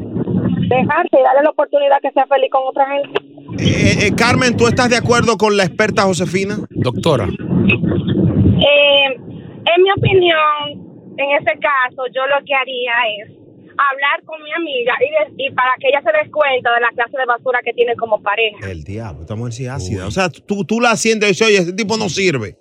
dejarse y darle la oportunidad que sea feliz con otra gente. Eh, eh, Carmen, ¿tú estás de acuerdo con la experta Josefina? Doctora. Eh, en mi opinión, en ese caso, yo lo que haría es hablar con mi amiga y, de- y para que ella se dé cuenta de la clase de basura que tiene como pareja. El diablo, esta mujer sí es ácida. O sea, tú, tú la sientes y dices, oye, este tipo no sirve.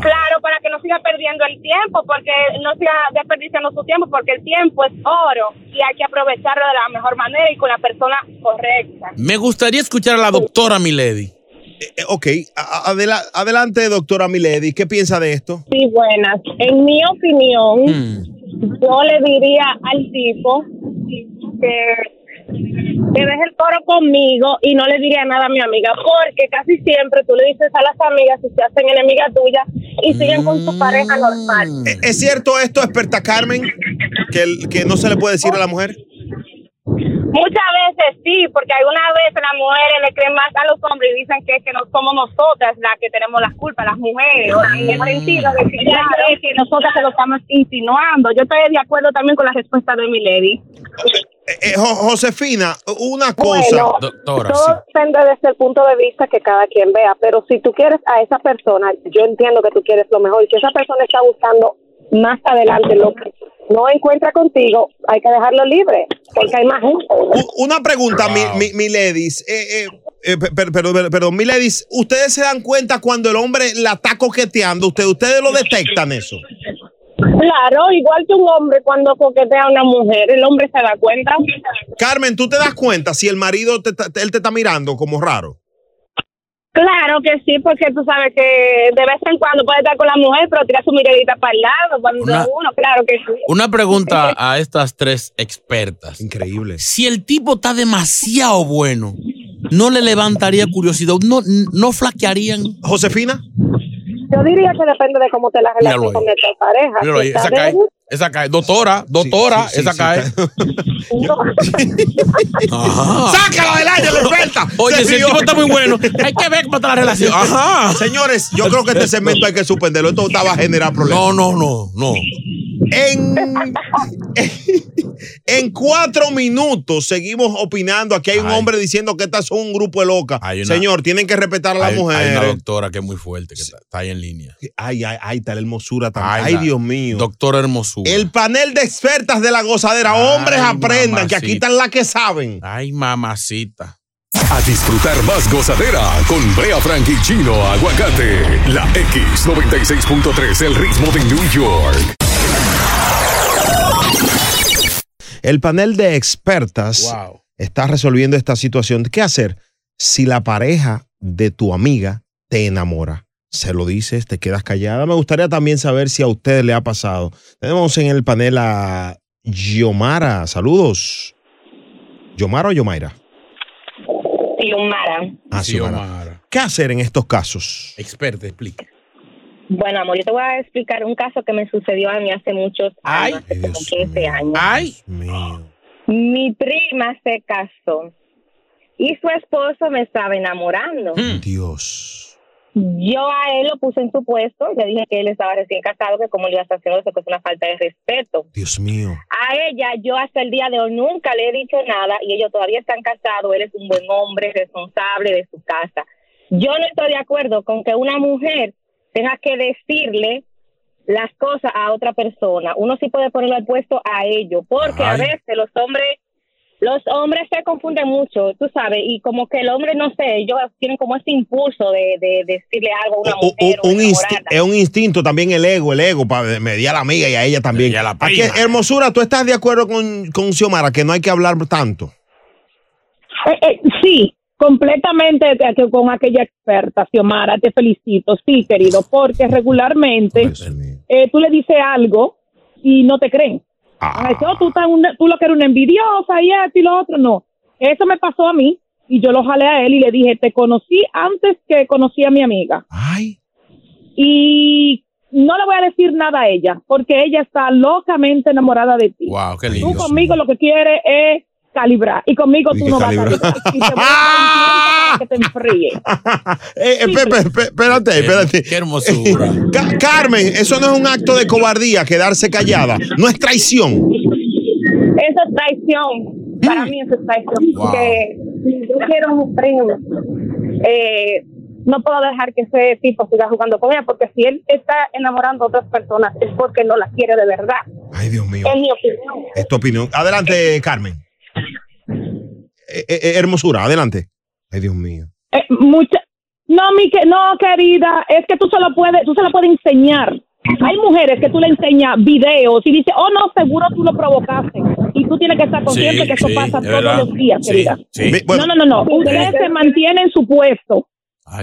Claro, para que no siga perdiendo el tiempo, porque no siga desperdiciando su tiempo, porque el tiempo es oro y hay que aprovecharlo de la mejor manera y con la persona correcta. Me gustaría escuchar a la doctora Milady. Eh, ok, a- a- adela- adelante, doctora Milady, ¿qué piensa de esto? Sí, buenas. En mi opinión, yo le diría al tipo que, que deje el coro conmigo y no le diría nada a mi amiga, porque casi siempre tú le dices a las amigas si se hacen enemigas tuyas y siguen con su pareja normal. ¿E- ¿Es cierto esto, experta Carmen, que, el- que no se le puede decir a la mujer? Muchas veces sí, porque algunas veces las mujeres le creen más a los hombres y dicen que, que no somos nosotras las que tenemos la culpa, las mujeres, en el sentido de que cree que nosotras se lo estamos insinuando. Yo estoy de acuerdo también con la respuesta de mi lady. Eh, Jo- Josefina, una cosa. Bueno, todo depende desde el punto de vista que cada quien vea, pero si tú quieres a esa persona, yo entiendo que tú quieres lo mejor y que esa persona está buscando más adelante lo que no encuentra contigo, hay que dejarlo libre, porque hay más gente. Una pregunta, mi, mi, mi ladies. Eh, eh, eh, perdón, perdón, mi ladies, ¿ustedes se dan cuenta cuando el hombre la está coqueteando? ¿Ustedes, ustedes lo detectan eso? Claro, igual que un hombre cuando coquetea a una mujer, el hombre se da cuenta. Carmen, ¿tú te das cuenta si el marido te, está- él te está mirando como raro? Claro que sí, porque tú sabes que de vez en cuando puede estar con la mujer, pero tira su miradita para el lado cuando Una- uno, claro que sí. Una pregunta a estas tres expertas. Increíble. Si el tipo está demasiado bueno, ¿no le levantaría curiosidad? ¿No, no flaquearían? Josefina. Yo diría que depende de cómo te la ahí. con tu pareja. Míralo ahí, esa cae. Esa cae. Doctora, doctora, sí, sí, esa sí, cae. Ajá. ¡Sácala del aire, la experta! Oye, Se si el rió. tipo está muy bueno, hay que ver cómo está la relación. Ajá. Señores, yo creo que este segmento hay que suspenderlo. Esto va a generar problemas. No, no, no, no. En, en cuatro minutos seguimos opinando. Aquí hay un hombre diciendo que estas son un grupo de locas. una- Señor, tienen que respetar a las Hay, hay mujeres. una doctora que es muy fuerte, que está, está ahí en línea. Ay, ay, ay, está la hermosura también. Ay, la Dios mío. Doctora hermosura. El panel de expertas de la gozadera. Hombres aprendan, que aquí mamacita. están las que saben. Ay, mamacita. A disfrutar más gozadera con Brea Frank y Chino Aguacate. La X96.3, el ritmo de New York. El panel de expertas Wow. estás resolviendo esta situación. ¿Qué hacer si la pareja de tu amiga te enamora? Se lo dices, te quedas callada. Me gustaría también saber si a usted le ha pasado. Tenemos en el panel a Yomara. Saludos. ¿Yomara o Yomaira? Xiomara. Ah, Xiomara. ¿Qué hacer en estos casos? Experta, explica. Bueno, amor, yo te voy a explicar un caso que me sucedió a mí hace muchos años, hace como 15 años. Ay. Mi prima se casó y su esposo me estaba enamorando. Dios. Yo a él lo puse en su puesto, le dije que él estaba recién casado, que como le iba a estar haciendo eso, que es una falta de respeto. Dios mío. A ella, yo hasta el día de hoy nunca le he dicho nada y ellos todavía están casados. Él es un buen hombre, responsable de su casa. Yo no estoy de acuerdo con que una mujer tenga que decirle las cosas a otra persona. Uno sí puede ponerlo al puesto a ellos, porque a veces los hombres los hombres se confunden mucho, tú sabes, y como que el hombre, no sé, ellos tienen como ese impulso de, de decirle algo a una Un, mujer. o un insti- enamorarla. es un instinto también el ego, el ego, para mediar a la amiga y a ella también. Aquí, hermosura, ¿tú estás de acuerdo con, con Xiomara que no hay que hablar tanto? Eh, eh, sí, completamente con aquella experta, Xiomara, te felicito, sí, querido, porque regularmente eh, tú le dices algo y no te creen. Van a decir, oh, tú, estás una- tú lo que eres una envidiosa y esto y lo otro, no. Eso me pasó a mí y yo lo jalé a él y le dije, te conocí antes que conocí a mi amiga. Y no le voy a decir nada a ella, porque ella está locamente enamorada de ti. Wow, qué Tú lindo. conmigo lo que quieres es calibrar. Y conmigo tú no vas a calibrar. calibrar. Y te voy a dar un tiempo para que te enfríes. Eh, eh, pe- pe- pe- espérate, espérate. Qué hermosura. Ca- Carmen, eso no es un acto de cobardía, quedarse callada. No es traición. Eso es traición. Para mí eso es traición. Wow. Porque si yo quiero a mi primo, eh, no puedo dejar que ese tipo siga jugando con ella, porque si él está enamorando a otras personas es porque no las quiere de verdad. Ay, Dios mío. Es mi opinión. Es tu opinión. Adelante, Carmen. Eh, eh, eh, hermosura, adelante. Ay, Dios mío. Eh, mucha, no, mi que, no, querida, es que tú se lo puedes, tú se lo puedes enseñar. Hay mujeres que tú le enseñas videos y dices, oh no, seguro tú lo provocaste. Y tú tienes que estar consciente Sí, que eso sí, pasa es todos verdad. los días, querida. sí. Mi- bueno. No, no, no, no. Usted se mantiene en su puesto.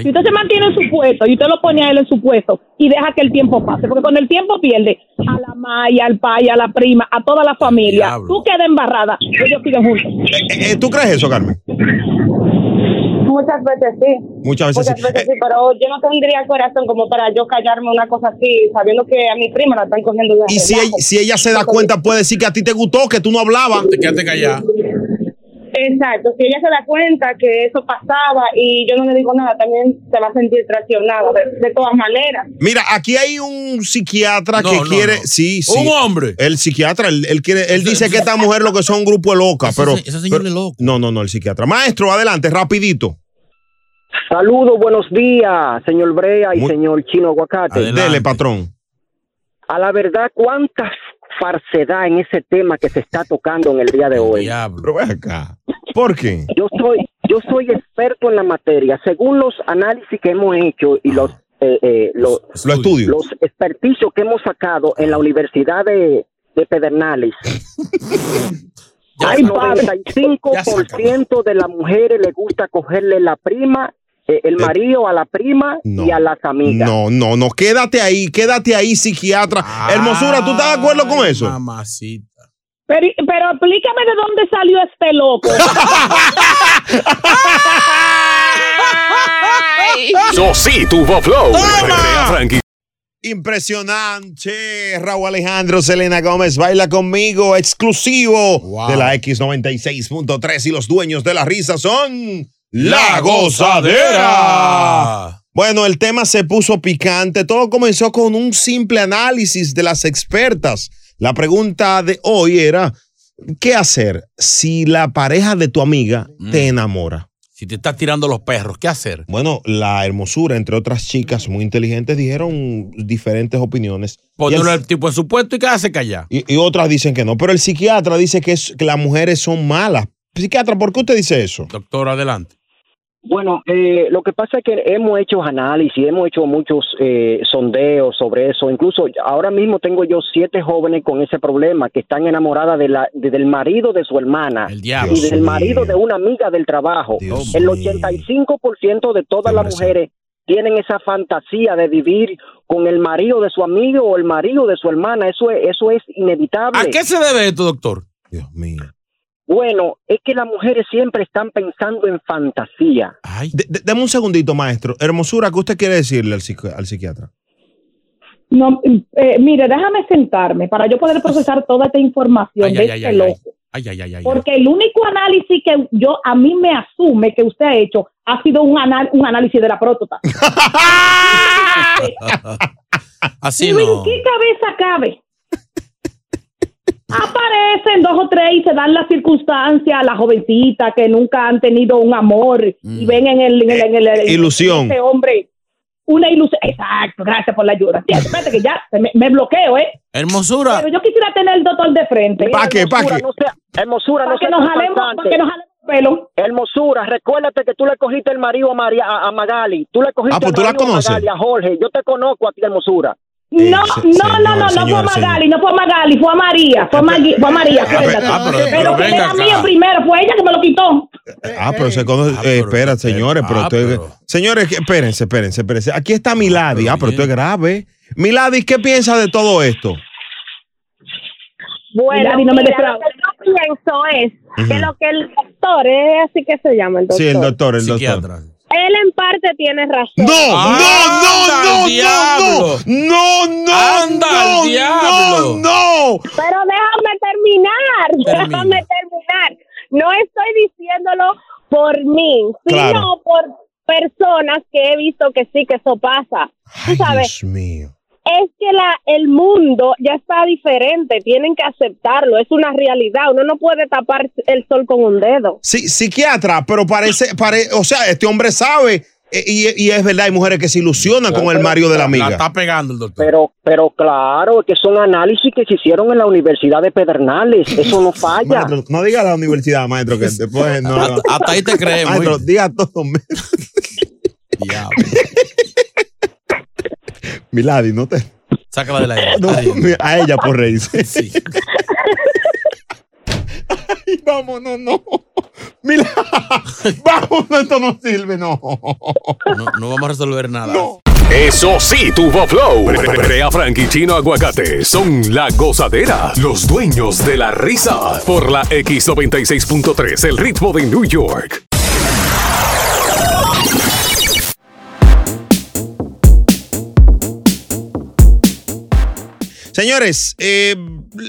Si usted se mantiene en su puesto y usted lo pone a él en su puesto y deja que el tiempo pase, porque cuando el tiempo pierde a la maya, al paya, a la prima, a toda la familia, Diablo. tú quedas embarrada, ellos siguen juntos. Eh, eh, ¿Tú crees eso, Carmen? Muchas veces sí. Muchas veces sí. Muchas veces sí, pero yo no tendría el corazón como para yo callarme una cosa así, sabiendo que a mi prima la están cogiendo de Y si ella, si ella se da cuenta, puede decir que a ti te gustó, que tú no hablabas. Te quedaste callada. Exacto, si ella se da cuenta que eso pasaba y yo no le digo nada, también se va a sentir traicionada de, de todas maneras. Mira, aquí hay un psiquiatra No, que no, quiere. no. Sí, sí. Un hombre. El psiquiatra, él, él quiere, él dice que esta mujer lo que son un grupo de locas, pero. ese señor pero- es loco. No, no, no, el psiquiatra. Maestro, adelante, rapidito. Saludos, buenos días, señor Brea y señor Chino Aguacate. Dele, patrón. A la verdad, ¿cuánta falsedad en ese tema que se está tocando en el día de hoy? Ve acá. ¿Por qué? Yo soy, yo soy experto en la materia. Según los análisis que hemos hecho y los, eh, eh, los, Los estudios. los experticios que hemos sacado en la Universidad de, de Pedernales, al 95% de las mujeres le gusta cogerle la prima, el marido a la prima y a las amigas. No, no, no. Quédate ahí, quédate ahí, psiquiatra. Hermosura, ¿tú estás de acuerdo con eso? Mamacita. Pero, pero explícame de dónde salió este loco. Eso sí, tuvo flow. Brea Frank y Impresionante. Raúl Alejandro, Selena Gómez, baila conmigo, exclusivo de la X96.3 y los dueños de la risa son La Gozadera. Bueno, el tema se puso picante. Todo comenzó con un simple análisis de las expertas. La pregunta de hoy era, ¿qué hacer si la pareja de tu amiga te enamora? Si te estás tirando los perros, ¿qué hacer? Bueno, la hermosura, entre otras chicas muy inteligentes, dijeron diferentes opiniones. Ponerlo al tipo en su puesto y quedarse callado. y, y otras dicen que no. Pero el psiquiatra dice que, es, que las mujeres son malas. Psiquiatra, ¿por qué usted dice eso? Doctor, adelante. Bueno, eh, lo que pasa es que hemos hecho análisis, hemos hecho muchos eh, sondeos sobre eso. Incluso ahora mismo tengo yo siete jóvenes con ese problema que están enamoradas de la, de- del marido de su hermana diablo. y del Dios marido mío. de una amiga del trabajo. Dios El 85% de todas las mujeres tienen esa fantasía de vivir con el marido de su amigo o el marido de su hermana. Eso es, eso es inevitable. ¿A qué se debe esto, doctor? Bueno, es que las mujeres siempre están pensando en fantasía. De- deme un segundito, maestro. Hermosura, ¿qué usted quiere decirle al, psico- al psiquiatra? No, eh, mire, déjame sentarme para yo poder procesar toda esta información Ay, de ay, este ay, ay, loco. Ay, ay, ay, ay. Porque el único análisis que yo a mí me asume que usted ha hecho ha sido un, anal- un análisis de la próstata. Así Digo, no. ¿En qué cabeza cabe? Aparecen dos o tres y se dan las circunstancias a las jovencitas que nunca han tenido un amor y ven en el, en el, en el- en el- Ilusión. en ese hombre una ilusión. Exacto, gracias por la ayuda. Fíjate, espérate que ya me, me bloqueo, ¿eh? Hermosura. Pero yo quisiera tener el doctor de frente. Hermosura, No sea, hermosura, Para no que sea nos jalemos, faltante. para que nos jalemos el pelo. Hermosura, recuérdate que tú le cogiste el marido a, María, a, a Magali. Tú le cogiste Ah, pues el la marido a conoces. Magali, a Jorge. Yo te conozco a ti, hermosura. No, no, no, no, no fue a Magali, no fue a Magali, fue a María, fue a, Magui- fue a María. acuérdate. ah, pero- pero pero que era mío primero, fue ella que me lo quitó. Ah, pero se conoce. eh, espera, señores, pero, ah, esto es- Señores, espérense, espérense, espérense. Aquí está Milady. Ah, pero esto es grave. Milady, ¿qué piensa de todo esto? Bueno, Milady, no me lo que yo pienso es que lo que el doctor, es así que se llama el doctor. Sí, el doctor, el doctor. Él en parte tiene razón. No, ¡Anda no, al no, diablo! no, no, no, ¡Anda no, al diablo! no, no. Pero déjame terminar, Termina. déjame terminar. No estoy diciéndolo por mí, sino Claro. por personas que he visto que sí, que eso pasa. Tú sabes, Dios mío. Es que la, el mundo ya está diferente, tienen que aceptarlo, es una realidad, uno no puede tapar el sol con un dedo. Sí, psiquiatra, pero parece, pare- o sea, este hombre sabe. eh, Y, y es verdad, hay mujeres que se ilusionan con el Mario de la amiga. La está pegando el doctor. Pero, pero claro, que son análisis que se hicieron en la Universidad de Pedernales. Eso no falla. Maestro, no diga la universidad, maestro, que después no. Hasta- hasta ahí te creemos, Maestro, diga todo. Milady, no te. Sácala. No, Ay, mi- a ella por reírse. Ay, vámonos, no. Mira, vámonos, esto no sirve, no. No, no vamos a resolver nada. Eso sí, tuvo flow. Brea Frank y Chino Aguacate son la gozadera, los dueños de la risa. Por la X96.3, el ritmo de New York. Señores, eh,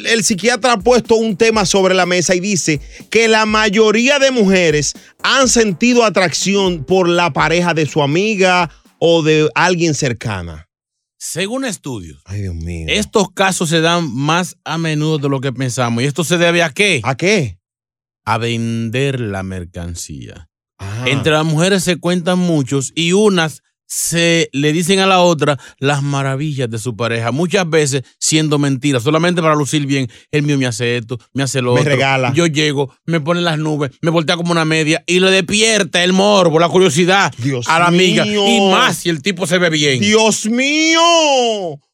el psiquiatra ha puesto un tema sobre la mesa y dice que la mayoría de mujeres han sentido atracción por la pareja de su amiga o de alguien cercana. Según estudios, Ay, Dios mío. estos casos se dan más a menudo de lo que pensamos. ¿Y esto se debe a qué? ¿A qué? A vender la mercancía. Ah. Entre las mujeres se cuentan muchos y unas se le dicen a la otra las maravillas de su pareja, muchas veces siendo mentiras, solamente para lucir bien. El mío me hace esto, me hace lo Me otro. regala. Yo llego, me pone en las nubes, me voltea como una media y le despierta el morbo, la curiosidad a la amiga. mío. Y más si el tipo se ve bien. Dios mío.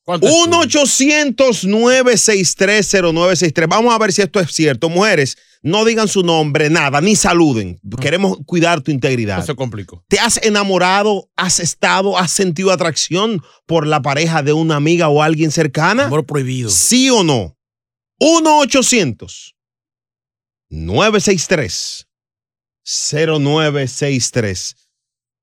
¿Cuánto es 1 800 963 0963 Vamos a ver si esto es cierto. Mujeres, no digan su nombre, nada, ni saluden. Queremos cuidar tu integridad. Se complicó. ¿Te has enamorado, has estado, has sentido atracción por la pareja de una amiga o alguien cercana? Amor prohibido. ¿Sí o no? 1 800 963 0963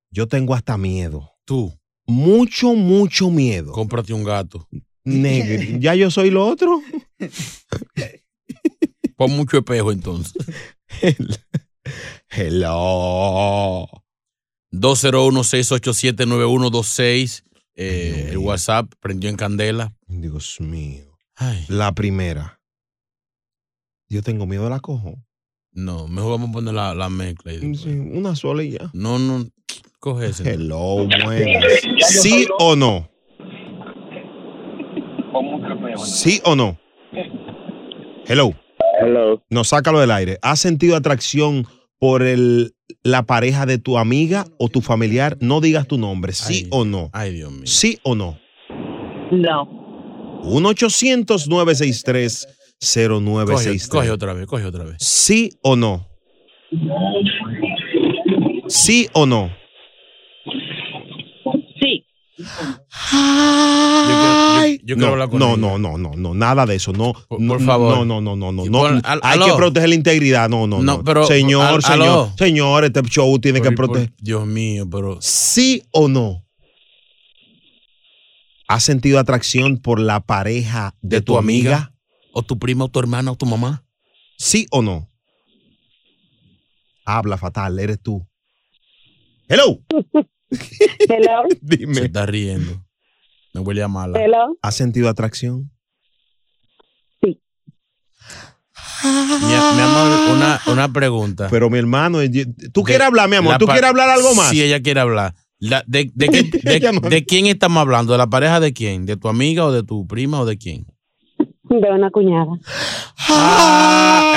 Yo tengo hasta miedo. Tú. Mucho, mucho miedo. Cómprate un gato. Negri. ¿Ya yo soy lo otro? Pon mucho espejo entonces. Hello. 201-687-9126. Eh, el WhatsApp prendió en candela. Dios mío. La primera. Yo tengo miedo, la cojo. No, mejor vamos a poner la, la mezcla. y- Sí, una sola y ya. No, no, coge ese. Hello, buenas. ¿Sí o no? ¿Sí o no? Hello. Hello. No, sácalo del aire. ¿Has sentido atracción por el, la pareja de tu amiga o tu familiar? No digas tu nombre, sí o no. Ay, Dios mío. ¿Sí o no? No. 1-800-963-0963. Coge, coge otra vez, coge otra vez. ¿Sí o no? ¿Sí o no? Yo quiero no, hablar con no, ella. no, no, no, no, nada de eso. No, no, favor. No, no, no, no, no. Pon- al- Hay aló. que proteger la integridad. No, no, no. No, pero- señor, al- señor, aló. señor, este show tiene que Por- por- proteger. Dios mío, pero. ¿Sí o no? ¿Has sentido atracción por la pareja de, tu, amiga? O tu prima, o tu hermana, o tu mamá. ¿Sí o no? Habla fatal, eres tú. Hello. Hello. Dime. Se está riendo. Me huele a mala. Hello. ¿Has sentido atracción? Mi, mi amor, una, una pregunta. Pero mi hermano, ¿tú De- quieres hablar, mi amor? ¿Tú quieres hablar algo más? Sí, ella quiere hablar. La- de, de qué- de- de quién estamos hablando? ¿De la pareja de quién? ¿De tu amiga o de tu prima o de quién? De una cuñada.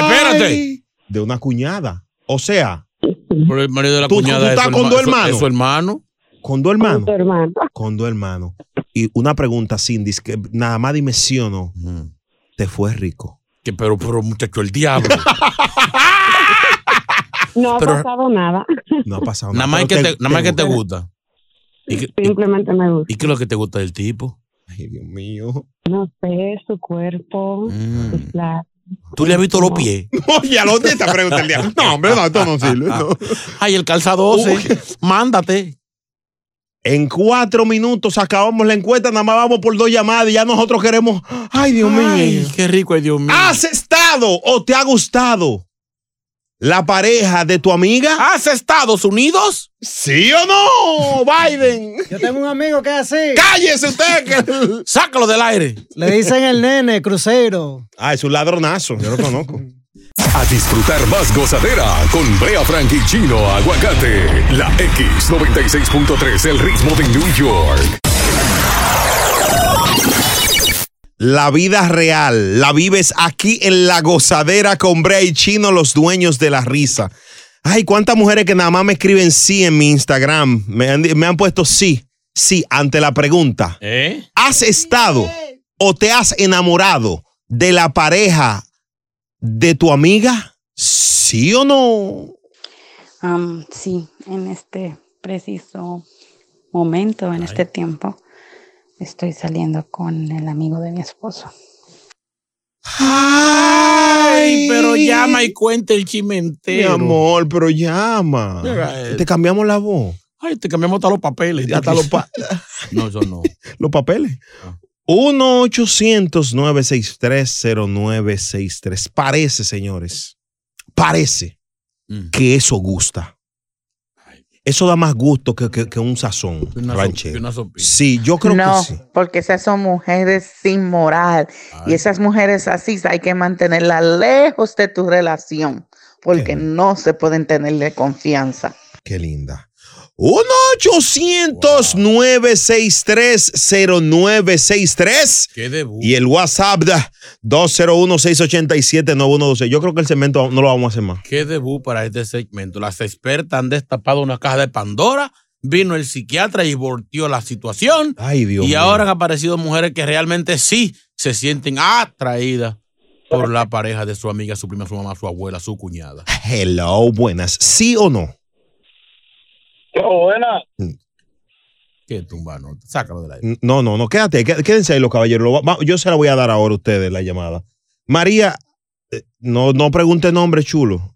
espérate. De una cuñada. O sea, Por el marido de la ¿Tú- cuñada. tú es estás su con herma- dos hermanos? es su hermano. Con dos hermanos. Tu hermano. Con dos hermanos. Y una pregunta, Cindy, que nada más dime sí o no. Te fue rico. Que pero, pero muchacho, el diablo. No ha Pero- pasado nada. No ha pasado nada más Pero que te, nada más que te gusta. gusta. ¿Y qué, Simplemente me gusta. y qué es lo que te gusta del tipo? Ay, Dios mío. No sé, su cuerpo, Mm. sus labios. ¿Tú le has visto los pies? Oye, ¿a dónde te pregunta el día? No, hombre, no, esto no sirve. no. Ay, el calzado 12. Mándate. En cuatro minutos acabamos la encuesta, nada más vamos por dos llamadas y ya nosotros queremos. Ay, Dios mío. Ay, qué rico es Dios mío. ¿Has estado o te ha gustado la pareja de tu amiga? ¿Has Estados Unidos? ¿Sí o no, Biden? Yo tengo un amigo que es así. ¡Cállese usted! que- Sácalo del aire. Le dicen el nene, crucero. Ah, es un ladronazo, yo lo conozco. A disfrutar más gozadera con Brea Frank y Chino Aguacate. La X96.3, el ritmo de New York. La vida real la vives aquí en la gozadera con Brea y Chino, los dueños de la risa. Ay, cuántas mujeres que nada más me escriben sí en mi Instagram. Me han, me han puesto sí, sí, ante la pregunta. ¿Eh? ¿Has estado o te has enamorado de la pareja de tu amiga? ¿Sí o no? Am, sí, en este preciso momento, en este tiempo, estoy saliendo con el amigo de mi esposo. Ay, pero llama y cuenta el Mi chimentero. amor, pero llama. Mira, Te cambiamos la voz. Ay, te cambiamos hasta los papeles. Hasta los, pa- No, eso no. los papeles. Ah. 1-800-963-0963. Parece, señores. Parece Mm. que eso gusta. Eso da más gusto que, que- que un sazón Una so- ranchero. una. Sí, yo creo no, que sí. porque esas son mujeres sin moral. Y esas mujeres así hay que mantenerlas lejos de tu relación, porque no se pueden tenerle confianza. Qué linda. 1-800-963-0963. Qué debut. Y el WhatsApp da 201-687-9112. Yo creo que el cemento no lo vamos a hacer más. Qué debut para este segmento. Las expertas han destapado una caja de Pandora. Vino el psiquiatra y volteó la situación. Ay, Dios y ahora han aparecido mujeres que realmente sí se sienten atraídas por la pareja de su amiga, su prima, su mamá, su abuela, su cuñada. Hello, buenas. ¿Sí o no? Buena. Qué tumba, no. Sácalo del aire. No, no, no, quédate, qué- quédense ahí los caballeros. Yo se la voy a dar ahora a ustedes la llamada. María, eh, no, no pregunte nombre, chulo.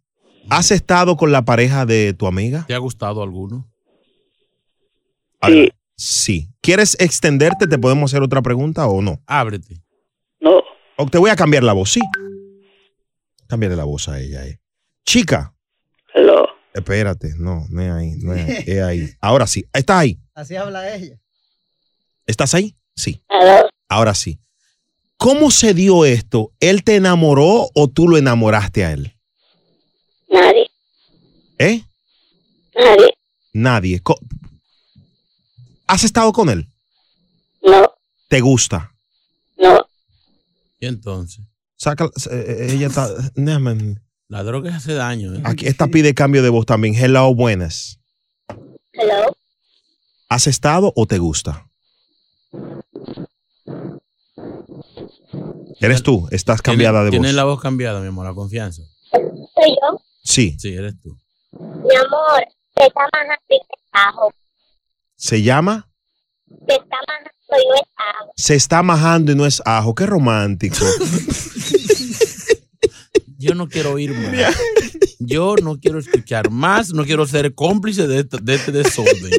¿Has estado con la pareja de tu amiga? ¿Te ha gustado alguno? Sí. Sí. ¿Quieres extenderte? ¿Te podemos hacer otra pregunta o no? Ábrete. No. O te voy a cambiar la voz, sí. Cámbiale la voz a ella. eh. Chica. Hello. Espérate, no, no es ahí, no es ahí, es ahí. Ahora sí, estás ahí. Así habla ella. ¿Estás ahí? Sí. Ahora sí. ¿Cómo se dio esto? ¿Él te enamoró o tú lo enamoraste a él? Nadie. ¿Eh? Nadie. Nadie. ¿Has estado con él? No. ¿Te gusta? No. ¿Y entonces? Saca, eh, eh, ella está. La droga hace daño. ¿eh? Aquí, esta pide cambio de voz también. Hello, buenas. Hello. ¿Has estado o te gusta? ¿Eres tú? ¿Estás cambiada de voz? Tienes la voz cambiada, mi amor, la confianza. Soy yo. Sí. Sí, eres tú. Mi amor, te está majando y no es ajo. ¿Se llama? Te está majando y no es ajo. Se está majando y no es ajo. Qué romántico. Yo no quiero oír más. Yo no quiero escuchar más, no quiero ser cómplice de, este- de este desorden.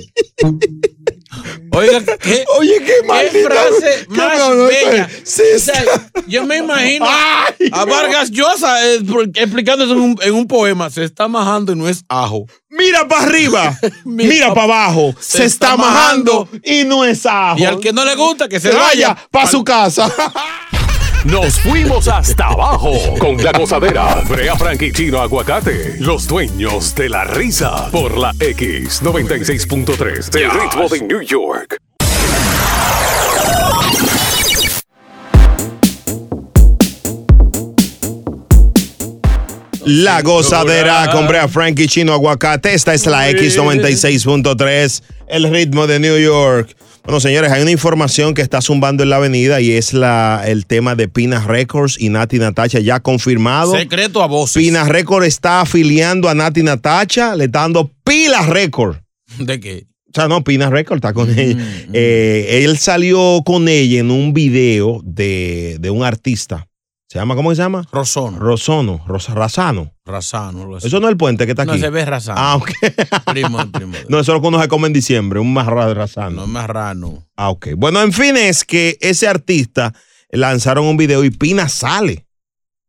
Oiga, ¿qué, Oye, qué maldita- frase qué más no, bella. O sea, yo me imagino a Vargas Llosa eh, por- explicando eso en un, en un poema. Se está majando y no es ajo. Mira para arriba, mira para abajo. Se, está, majando y no es ajo. Y al que no le gusta, que se, se vaya para su casa. Nos fuimos hasta abajo con la gozadera. Brea Frank y Chino Aguacate, los dueños de la risa. Por la X96.3 del ritmo de New York. La gozadera con Brea Frankie Chino Aguacate. Esta es la X96.3, el ritmo de New York. Bueno, señores, hay una información que está zumbando en la avenida y es la, el tema de Pina Records y Nati Natacha ya confirmado. Secreto a voces. Pina Records está afiliando a Nati Natacha, le está dando Pila Record. ¿De qué? O sea, no, Pina Record está con ella. Eh, él salió con ella en un video de, de un artista. ¿Se llama, cómo se llama? Rosono. Rosono, Ros- Razano. Razano. Eso no es el puente que está No, aquí. se ve Razano. Ah, ok. Primo, primo. No, eso es lo que uno se come en diciembre, un marra de razano. No es marrano. Ah, ok. Bueno, en fin, es que ese artista lanzaron un video y Pina sale.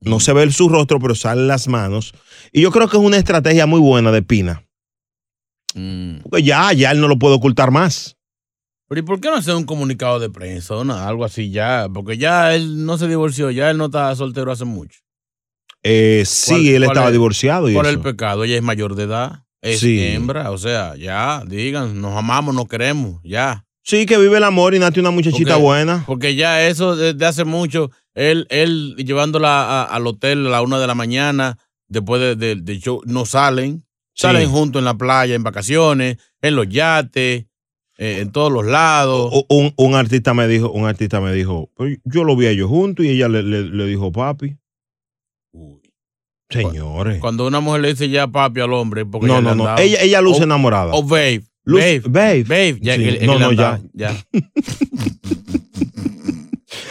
No se ve su rostro, pero salen las manos. Y yo creo que es una estrategia muy buena de Pina. Mm. Porque ya, ya él no lo puede ocultar más. Pero ¿y por qué no hacer un comunicado de prensa o nada, algo así ya? Porque ya él no se divorció, ya él no está soltero hace mucho. Eh, sí, ¿Cuál- él estaba es- divorciado y ¿Cuál es eso. el pecado? Ella es mayor de edad, es Sí. hembra, o sea, ya, digan, nos amamos, nos queremos, ya. Sí, que vive el amor y Nati una muchachita Porque- buena. Porque ya eso desde hace mucho, él, él llevándola a- al hotel a la una de la mañana, después de- de- show, no salen, Sí. salen juntos en la playa, en vacaciones, en los yates, eh, en todos los lados. O- Un, un artista me dijo, un artista me dijo, "Pero yo lo vi a ellos juntos y ella le, le- le dijo papi. Señores. Cuando una mujer le dice ya papi al hombre, porque No, no, no. Ella, ella luce O- enamorada. O babe. Luce- babe. babe. Babe. Ya, Sí. No, no, ya. ya.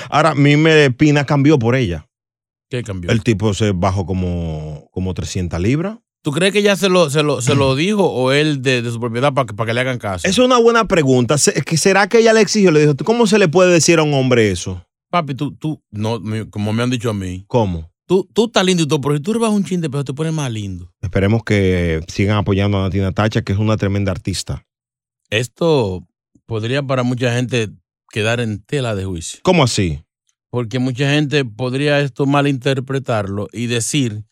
Ahora, a mí me Pina cambió por ella. ¿Qué cambió? El tipo se bajó como, como 300 libras. ¿Tú crees que ella se lo, se lo, se lo dijo o él de, de su propiedad para que, para que le hagan caso? Esa es una buena pregunta. ¿Será que ella le exigió? Le dijo, ¿cómo se le puede decir a un hombre eso? Papi, tú, tú, no, como me han dicho a mí. ¿Cómo? Tú, tú estás lindo y todo, pero si tú rebas un chin de peso, te pones más lindo. Esperemos que sigan apoyando a Natina Tacha, que es una tremenda artista. Esto podría para mucha gente quedar en tela de juicio. ¿Cómo así? Porque mucha gente podría esto malinterpretarlo y decir,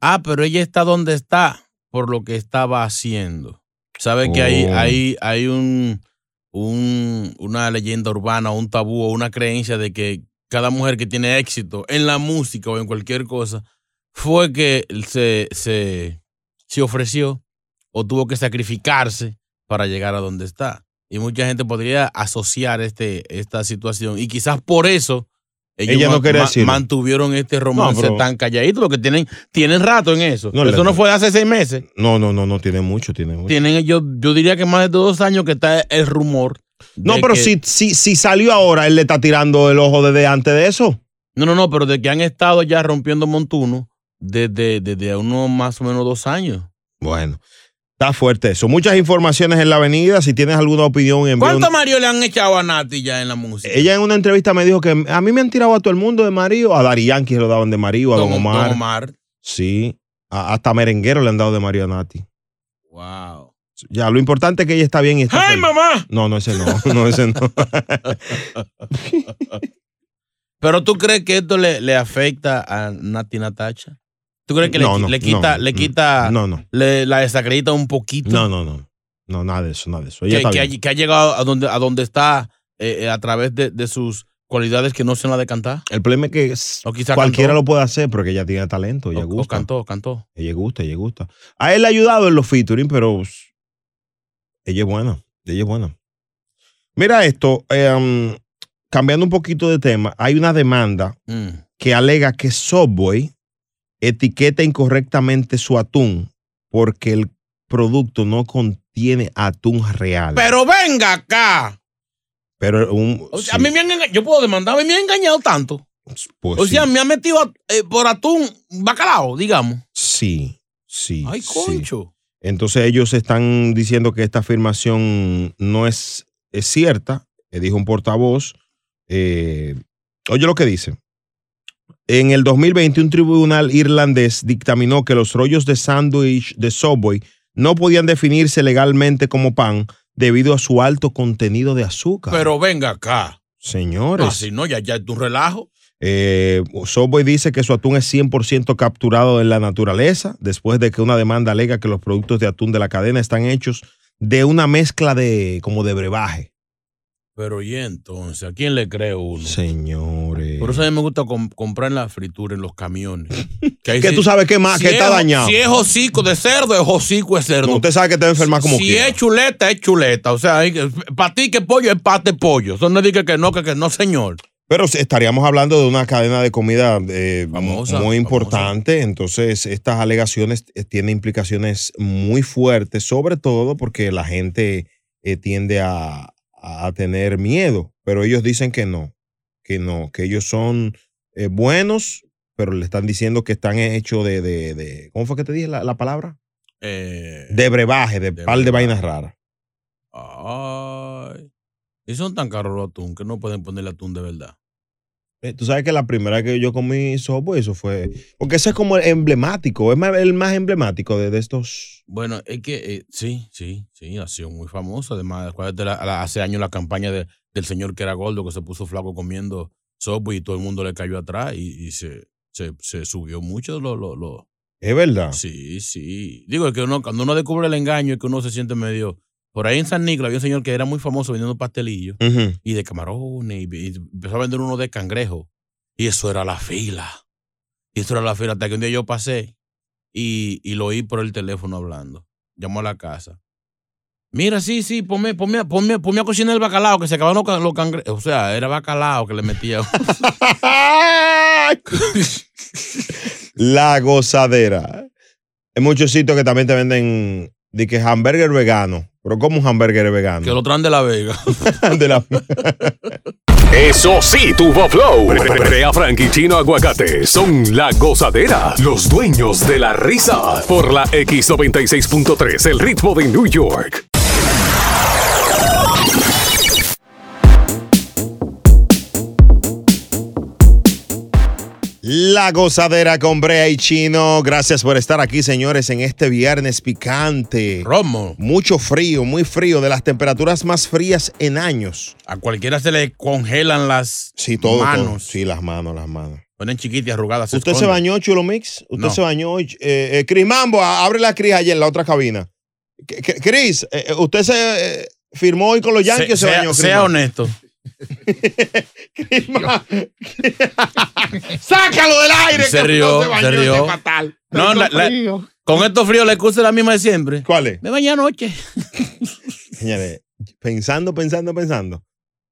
ah, pero ella está donde está por lo que estaba haciendo. Saben que hay, Oh. hay, hay un, un- una leyenda urbana, un tabú o una creencia de que cada mujer que tiene éxito en la música o en cualquier cosa fue que se, se, se ofreció o tuvo que sacrificarse para llegar a donde está. Y mucha gente podría asociar este, esta situación. Y quizás por eso ellos Ella no quería decirlo. mantuvieron este romance pero- tan calladito, porque tienen, tienen rato en eso. No, eso no fue hace seis meses. No, no, no, no tiene mucho, tiene mucho. Tienen, yo, yo diría que más de dos años que está el rumor. No, pero que- si, si, si salió ahora, él le está tirando el ojo desde antes de eso. No, no, no, pero de que han estado ya rompiendo montuno desde, desde unos más o menos dos años. Bueno, está fuerte eso. Muchas informaciones en la avenida. Si tienes alguna opinión, envía un- ¿Cuántos maridos le han echado a Nati ya en la música? Ella en una entrevista me dijo que a mí me han tirado a todo el mundo de marido. A Dari Yankee se lo daban de marido, a Don, Don- Omar. Don Omar. Sí. A- hasta merenguero le han dado de marido a Nati. Wow. Ya, lo importante es que ella está bien y está ¡Ay, feliz. mamá! No, no, ese no. No, ese no. Pero tú crees que esto le, le afecta a Nati Natacha? ¿Tú crees que le, No, qui- no, le quita, no, le quita, no, no. le la desacredita un poquito? No, no, no. No, nada de eso, nada de eso. Ella que, está que bien. ha, que ha llegado a donde, a donde está eh, eh, a través de, de sus cualidades que no se la de cantar. El problema es que O cualquiera cantó. lo puede hacer porque ella tiene talento, ella O- o gusta. cantó, cantó. Ella gusta, ella gusta. A él le ha ayudado en los featuring, pero ella es buena, ella es buena. Mira esto, eh, um, cambiando un poquito de tema, hay una demanda Mm. que alega que Subway etiqueta incorrectamente su atún porque el producto no contiene atún real. Pero venga acá. Pero un, O sea, a mí me han engañado. Yo puedo demandar, a mí me han engañado tanto. pues o sea, me han metido a- eh, por atún bacalao, digamos. Sí, sí. Ay, sí. concho. Entonces ellos están diciendo que esta afirmación no es, es cierta, eh, dijo un portavoz. Eh, oye lo que dice. En el 2020 un tribunal irlandés dictaminó que los rollos de sándwich de Subway no podían definirse legalmente como pan debido a su alto contenido de azúcar. Pero venga acá. Señores. Ah, si no, ya, ya es un relajo. Eh, Subway dice que su atún es 100% capturado en la naturaleza, después de que una demanda alega que los productos de atún de la cadena están hechos de una mezcla de como de brebaje. Pero y entonces, ¿a quién le cree uno? Señores. Por eso a mí me gusta com- comprar en la fritura, en los camiones. ahí Que sí- tú sabes qué más, que está es- dañado. Si es hocico de cerdo, es hocico de cerdo. No, usted sabe que te va a enfermar como si quiera. es chuleta, es chuleta. O sea, para ti que pollo es pate pollo. Eso no diga que no, que, que no, señor. Pero estaríamos hablando de una cadena de comida eh, Famosa, muy importante. Entonces, estas alegaciones eh, tienen implicaciones muy fuertes, sobre todo porque la gente eh, tiende a, a tener miedo. Pero ellos dicen que no, que no, que ellos son eh, buenos, pero le están diciendo que están hechos de, de, de- ¿Cómo fue que te dije la, la palabra? Eh, De brebaje, de, par de vainas raras. ay. Y son tan caros los atún que no pueden ponerle atún de verdad. Eh, Tú sabes que la primera que yo comí sopo, eso fue. Porque ese es como el emblemático, es el más emblemático de, de estos. Bueno, es que eh, sí, sí, sí, ha sido muy famoso. Además, acuérdate la- la- hace años la campaña de- del señor que era gordo, que se puso flaco comiendo sopa y todo el mundo le cayó atrás y, y se, se, se subió mucho lo, lo, lo- Es verdad. Sí, sí. Digo, es que uno, cuando uno descubre el engaño es que uno se siente medio... Por ahí en San Nicolás había un señor que era muy famoso vendiendo pastelillos y de camarones y, y empezó a vender uno de cangrejo. Y eso era la fila. Y eso era la fila hasta que un día yo pasé y, y lo oí por el teléfono hablando. Llamó a la casa. Mira, sí, sí, ponme, ponme, ponme, ponme a cocinar el bacalao, que se acabaron los, ca- los cangrejos. O sea, era bacalao que le metía. La gozadera. Hay muchos sitios que también te venden de que hamburger vegano. Pero ¿cómo un hamburger vegano? que lo traen de La Vega. De la- Eso sí, tuvo flow. Brea Frank y Chino Aguacate son la gozadera, los dueños de la risa. Por la X96.3, el ritmo de New York. La gozadera con Brea y Chino. Gracias por estar aquí, señores, en este viernes picante. Romo. Mucho frío, muy frío, de las temperaturas más frías en años. A cualquiera se le congelan las Sí, todo. todo. manos. Sí, las manos, las manos. Ponen chiquitas y arrugadas. ¿Usted se bañó, Chulo Mix? ¿Usted No. se bañó hoy? Eh, eh, Cris Mambo, abre la Cris allá en la otra cabina. Cris, eh, eh, ¿usted se firmó hoy con los Yankees Se- o se sea, bañó? Cris sea Mambo? honesto. ¡Sácalo del aire! Se rió, no se se rió. fatal. No, la- la- con estos fríos le excusa la misma de siempre. ¿Cuál es? Me bañé anoche. Señores, pensando, pensando, pensando.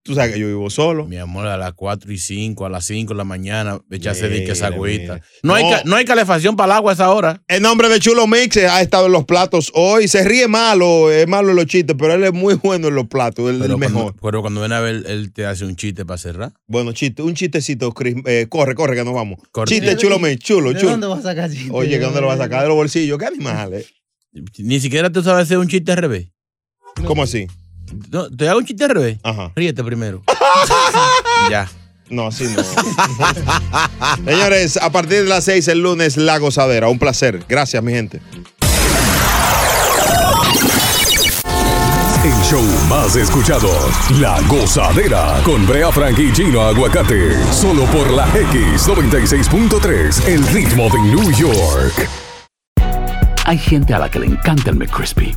Tú sabes que yo vivo solo. Mi amor, a las 4 y 5, a las 5 de la mañana, echarse de que esa agüita. No, hay No. hay calefacción para el agua a esa hora. El nombre de Chulo Mix ha estado en los platos hoy. Se ríe malo, es malo en los chistes, pero él es muy bueno en los platos, él es el cuando, mejor. pero cuando viene a ver, él te hace un chiste para cerrar. Bueno, chiste, un chistecito, Chris. Eh, corre, corre, que nos vamos. Corre. Chiste, Chulo Mix, chulo, ¿De chulo. dónde vas a sacar chiste? Oye, ¿que dónde lo vas a sacar de los bolsillos? ¿Qué animal, eh? Ni siquiera tú sabes hacer un chiste al revés. ¿Cómo así? No, ¿Te hago un chiste al revés? Ajá. Ríete primero. ya. No, así no. Señores, a partir de las 6 el lunes, La Gozadera. Un placer. Gracias, mi gente. El show más escuchado, La Gozadera, con Brea Frank y Chino Aguacate. Solo por la X96.3, el ritmo de New York. Hay gente a la que le encanta el McCrispy